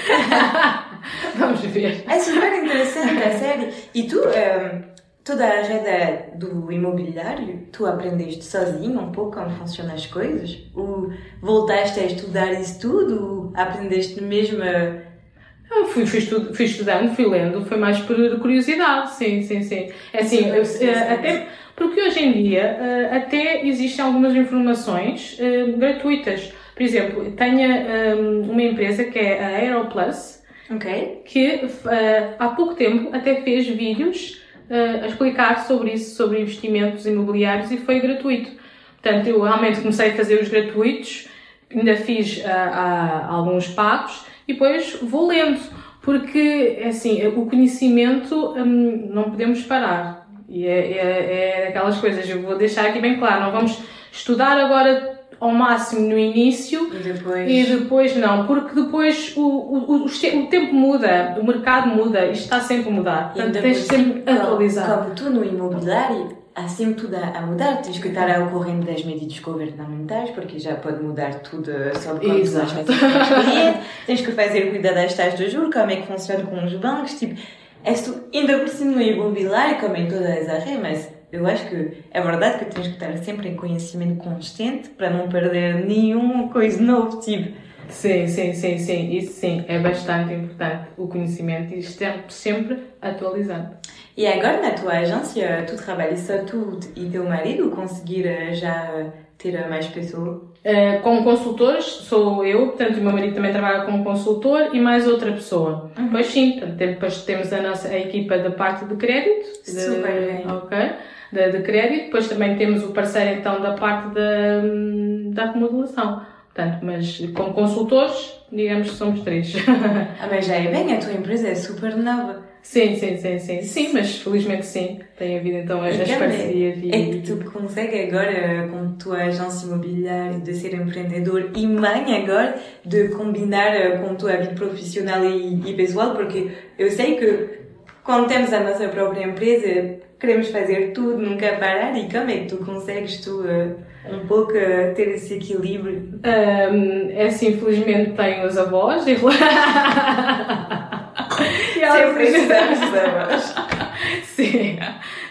Vamos ver. É super interessante, é sério. E tu, um toda a rede do imobiliário, tu aprendeste sozinho um pouco como funcionam as coisas? Ou voltaste a estudar isso tudo? Aprendeste mesmo a... Eu fui, fui, estu fui estudando, fui lendo, foi mais por curiosidade, sim, sim, sim. É assim, eu, eh, até, porque hoje em dia eh, até existem algumas informações eh, gratuitas. Por exemplo, tenho uma empresa que é a Aeroplus, okay. que há pouco tempo até fez vídeos a explicar sobre isso, sobre investimentos imobiliários e foi gratuito. Portanto, eu realmente comecei a fazer os gratuitos, ainda fiz uh, uh, alguns pagos e depois vou lendo, porque assim, o conhecimento um, não podemos parar. E é, é, é aquelas coisas, eu vou deixar aqui bem claro, não vamos estudar agora ao máximo no início e depois, e depois não, porque depois o, o, o, o, tempo muda, o mercado muda, isto está sempre a mudar. Portanto, tens sempre a atualizar. Como tu no imobiliário, há sempre tudo a mudar, tens que estar ao corrente das medidas governamentais, porque já pode mudar tudo sobre vais fazer tens que fazer cuidar das taxas de juros, como é que funciona com os bancos, tipo, é ainda por cima no imobiliário, como em todas as áreas, eu acho que é verdade que tens que estar sempre em conhecimento constante para não perder nenhuma coisa nova, tipo. Sim, sim, sim, sim, isso sim, é bastante importante o conhecimento e sempre, sempre atualizando. E agora na tua agência, tu trabalhas só tu e teu marido conseguir eh, já ter mais pessoas? Uh, como consultores, sou eu, portanto, o meu marido também trabalha como consultor e mais outra pessoa. Uhum. Pois sim, depois temos a nossa a equipa da parte de crédito. Super de, bem. Ok de, de crédito, depois também temos o parceiro então da parte da, da remodelação. Portanto, mas como consultores, digamos que somos três. ah, mas já é bem, a tua empresa é super nova. Sim, sim, sim, sim. Sim, mas felizmente sim. Tem havido então as, as parcerias. E... É que tu consegues agora, com a tua agência imobiliária, de ser empreendedor e mãe agora, de combinar eh, com a tua vida profissional e, e pessoal, porque eu sei que quando temos a nossa própria empresa, queremos fazer tudo, nunca parar. E como é que tu consegues tu uh, um pouco uh, ter esse equilíbrio? Um, é assim, infelizmente tenho os avós e, e Sempre precisamos dos avós. sim,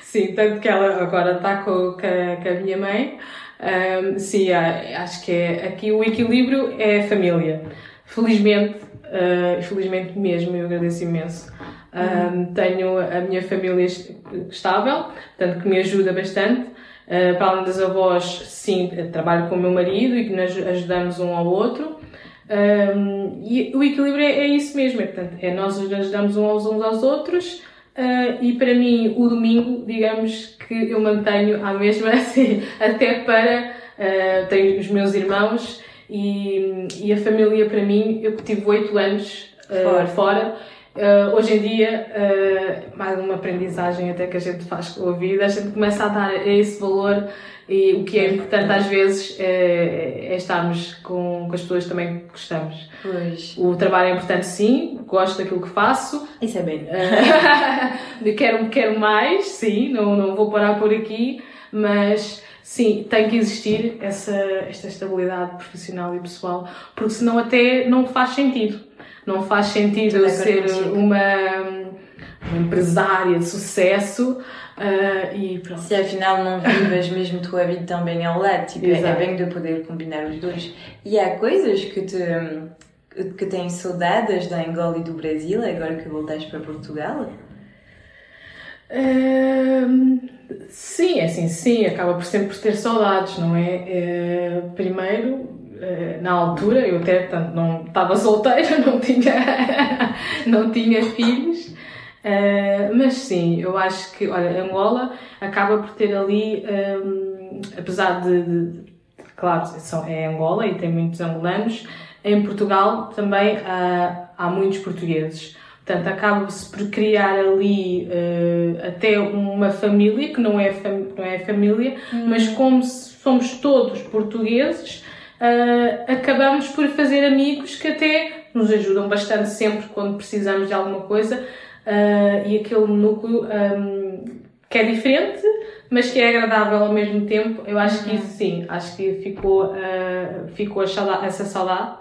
sim, tanto que ela agora está com, com, a, com a minha mãe. Um, sim, acho que é aqui o equilíbrio é a família. Felizmente, uh, felizmente mesmo, eu agradeço imenso. Um, tenho a minha família estável, portanto que me ajuda bastante. Uh, para além das avós, sim, trabalho com o meu marido e que nos ajudamos um ao outro. Um, e o equilíbrio é, é, isso mesmo, é, portanto, é nós ajudamos uns aos outros. Uh, e para mim, o domingo, digamos que eu mantenho a mesma, assim, até para. Uh, tenho os meus irmãos e, e a família, para mim, eu tive oito anos fora. fora Uh, hoje em dia, uh, mais uma aprendizagem até que a gente faz com a vida, a gente começa a dar esse valor e o que é importante às vezes é, é estarmos com, com, as pessoas também que gostamos. Pois. O trabalho é importante sim, gosto daquilo que faço. Isso é bem. Quero, quero mais, sim, não, não vou parar por aqui, mas sim, tem que existir essa, esta estabilidade profissional e pessoal, porque senão até não faz sentido não faz sentido eu ser uma, uma empresária de sucesso uh, e pronto. Se afinal não vives mesmo tua vida também ao lado, tipo, é bem de poder combinar os dois. E há coisas que te que tens saudades da Angola e do Brasil agora que voltaste para Portugal? Uh, sim, é assim, sim, acaba por sempre ter saudades, não é? Uh, primeiro, eh, na altura, eu até portanto, não estava solteira, não tinha, não tinha filhos. Uh, mas sim, eu acho que, olha, Angola acaba por ter ali, um, apesar de, de, claro, são, é Angola e tem muitos angolanos, em Portugal também uh, há muitos portugueses. Portanto, acaba-se por criar ali uh, até uma família, que não é, fam não é família, hum. mas como somos todos portugueses, uh, acabamos por fazer amigos que até nos ajudam bastante sempre quando precisamos de alguma coisa uh, e aquele núcleo um, que é diferente, mas que é agradável ao mesmo tempo. Eu acho que isso sim, acho que ficou, ficou essa saudade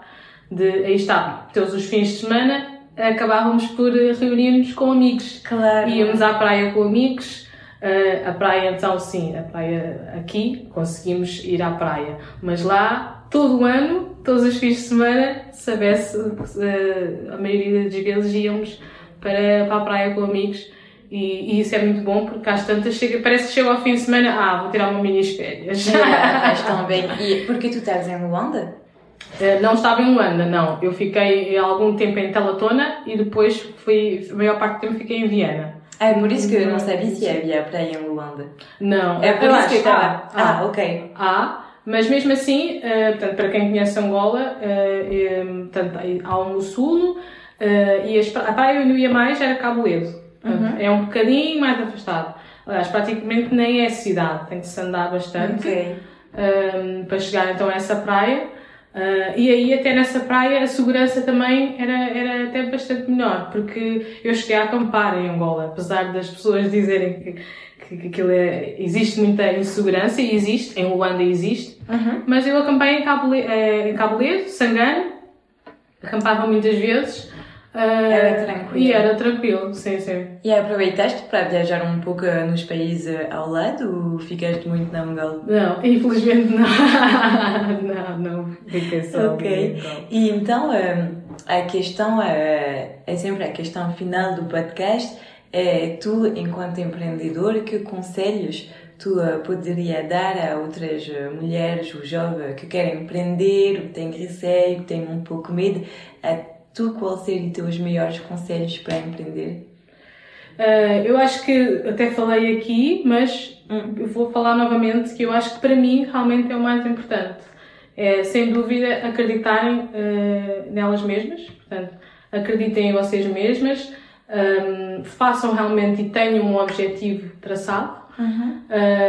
de aí está, todos os fins de semana acabávamos por reunir-nos com amigos. Claro. Íamos à praia com amigos. Uh, a praia, então, sim, a praia aqui, conseguimos ir à praia. Mas lá, todo o ano, todos os fins de semana, sabesse, uh, a maioria das vezes íamos para, para a praia com amigos. E, e, isso é muito bom porque às tantas chega, parece que chega ao fim de semana, ah, vou tirar uma mini férias. É, bem. E porque tu estás em Luanda? Eh, não estava em Luanda, não. Eu fiquei algum tempo em Telatona e depois fui, a maior parte do tempo fiquei em Viena. É por isso que eu não sabia se havia praia em Luanda. Não. É por isso que estava. Ah, ah, ok. Há, mas mesmo assim, uh, portanto, para quem conhece Angola, uh, portanto, há um no sul uh, e as, a praia onde eu ia mais era Cabo Ledo. Uhum. É um bocadinho mais afastado. Aliás, praticamente nem é cidade, tem que se andar bastante okay. para chegar então a essa praia. Uh, e aí até nessa praia a segurança também era, era até bastante melhor, porque eu cheguei a acampar em Angola, apesar das pessoas dizerem que, que, que aquilo é, existe muita insegurança, e existe, em Luanda existe, uhum. mas eu acampei em Cabo, eh, em Cabo Ledo, Sangano, acampava muitas vezes, era tranquilo. E era tranquilo, sim, sim. E aproveitaste para viajar um pouco nos países ao lado ou ficaste muito na Angola? Não, infelizmente não. não, não, fiquei só Ok. E então, hum, a questão é, é sempre a questão final do podcast. É tu, enquanto empreendedor, que conselhos tu uh, poderia dar a outras mulheres ou jovens que querem empreender, que têm receio, que têm um pouco medo, tu, qual seriam os teus maiores conselhos para empreender? Uh, eu acho que até falei aqui, mas hum. vou falar novamente que eu acho que para mim realmente é o mais importante. É, sem dúvida, acreditarem uh, nelas mesmas, portanto, acreditem em vocês mesmas, um, façam realmente e tenham um objetivo traçado, uhum.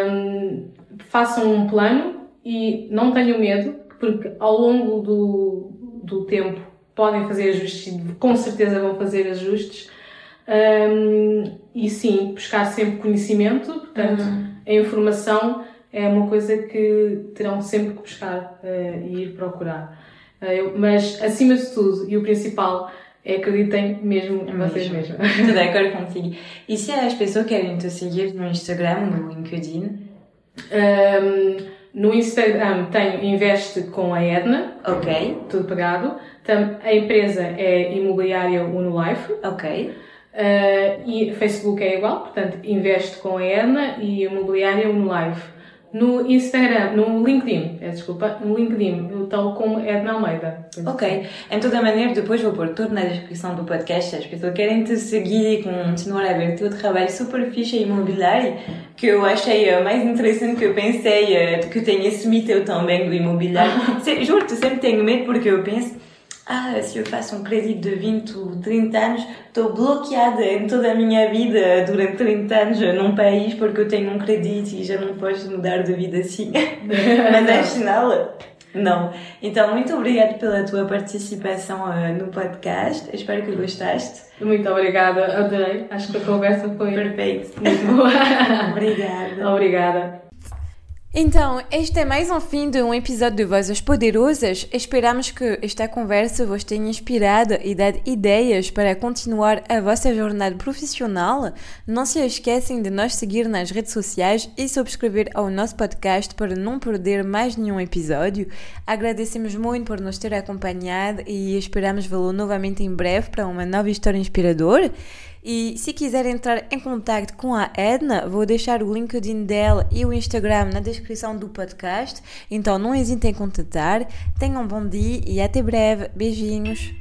um, façam um plano e não tenham medo, porque ao longo do, do tempo podem fazer ajustes, com certeza vão fazer ajustes. Um, e sim, buscar sempre conhecimento, portanto, uhum. a informação é uma coisa que terão sempre que buscar uh, e ir procurar. Uh, eu, mas, acima de tudo, e o principal, é acreditem mesmo em vocês mesmos. Estou de acordo contigo. E se as pessoas querem te seguir no Instagram, no LinkedIn? Um, no Instagram tenho Investe com a Edna. Ok. Tudo pagado. A empresa é Imobiliária Unolife. Ok. Uh, e Facebook é igual, portanto, investe com a Edna e Imobiliária Unolife. No Instagram, no LinkedIn, é, desculpa, no LinkedIn eu estou como Edna Almeida. Ok. Em toda maneira, depois vou pôr tudo na descrição do podcast. As pessoas querem te seguir e continuar a ver o teu trabalho super fixe imobiliário, que eu achei mais interessante que eu pensei, eh, que eu tenho esse mito também do imobiliário. Juro-te, sempre tenho medo porque eu penso ah, se eu faço um crédito de 20 ou 30 anos, estou bloqueada em toda a minha vida durante 30 anos num país porque eu tenho um crédito e já não posso mudar de vida assim. Mas afinal, não. Então, muito obrigada pela tua participação uh, no podcast. Espero que gostaste. Muito obrigada, adorei. Acho que a conversa foi perfeita. Muito boa. obrigada. Obrigada. Então, este é mais um fim de um episódio de Vozes Poderosas. Esperamos que esta conversa vos tenha inspirado e dado ideias para continuar a vossa jornada profissional. Não se esquecem de nos seguir nas redes sociais e subscrever ao nosso podcast para não perder mais nenhum episódio. Agradecemos muito por nos ter acompanhado e esperamos vê-lo novamente em breve para uma nova história inspiradora. E se quiser entrar em contato com a Edna, vou deixar o LinkedIn dela e o Instagram na descrição do podcast. Então não hesitem em contatar. Tenham um bom dia e até breve. Beijinhos.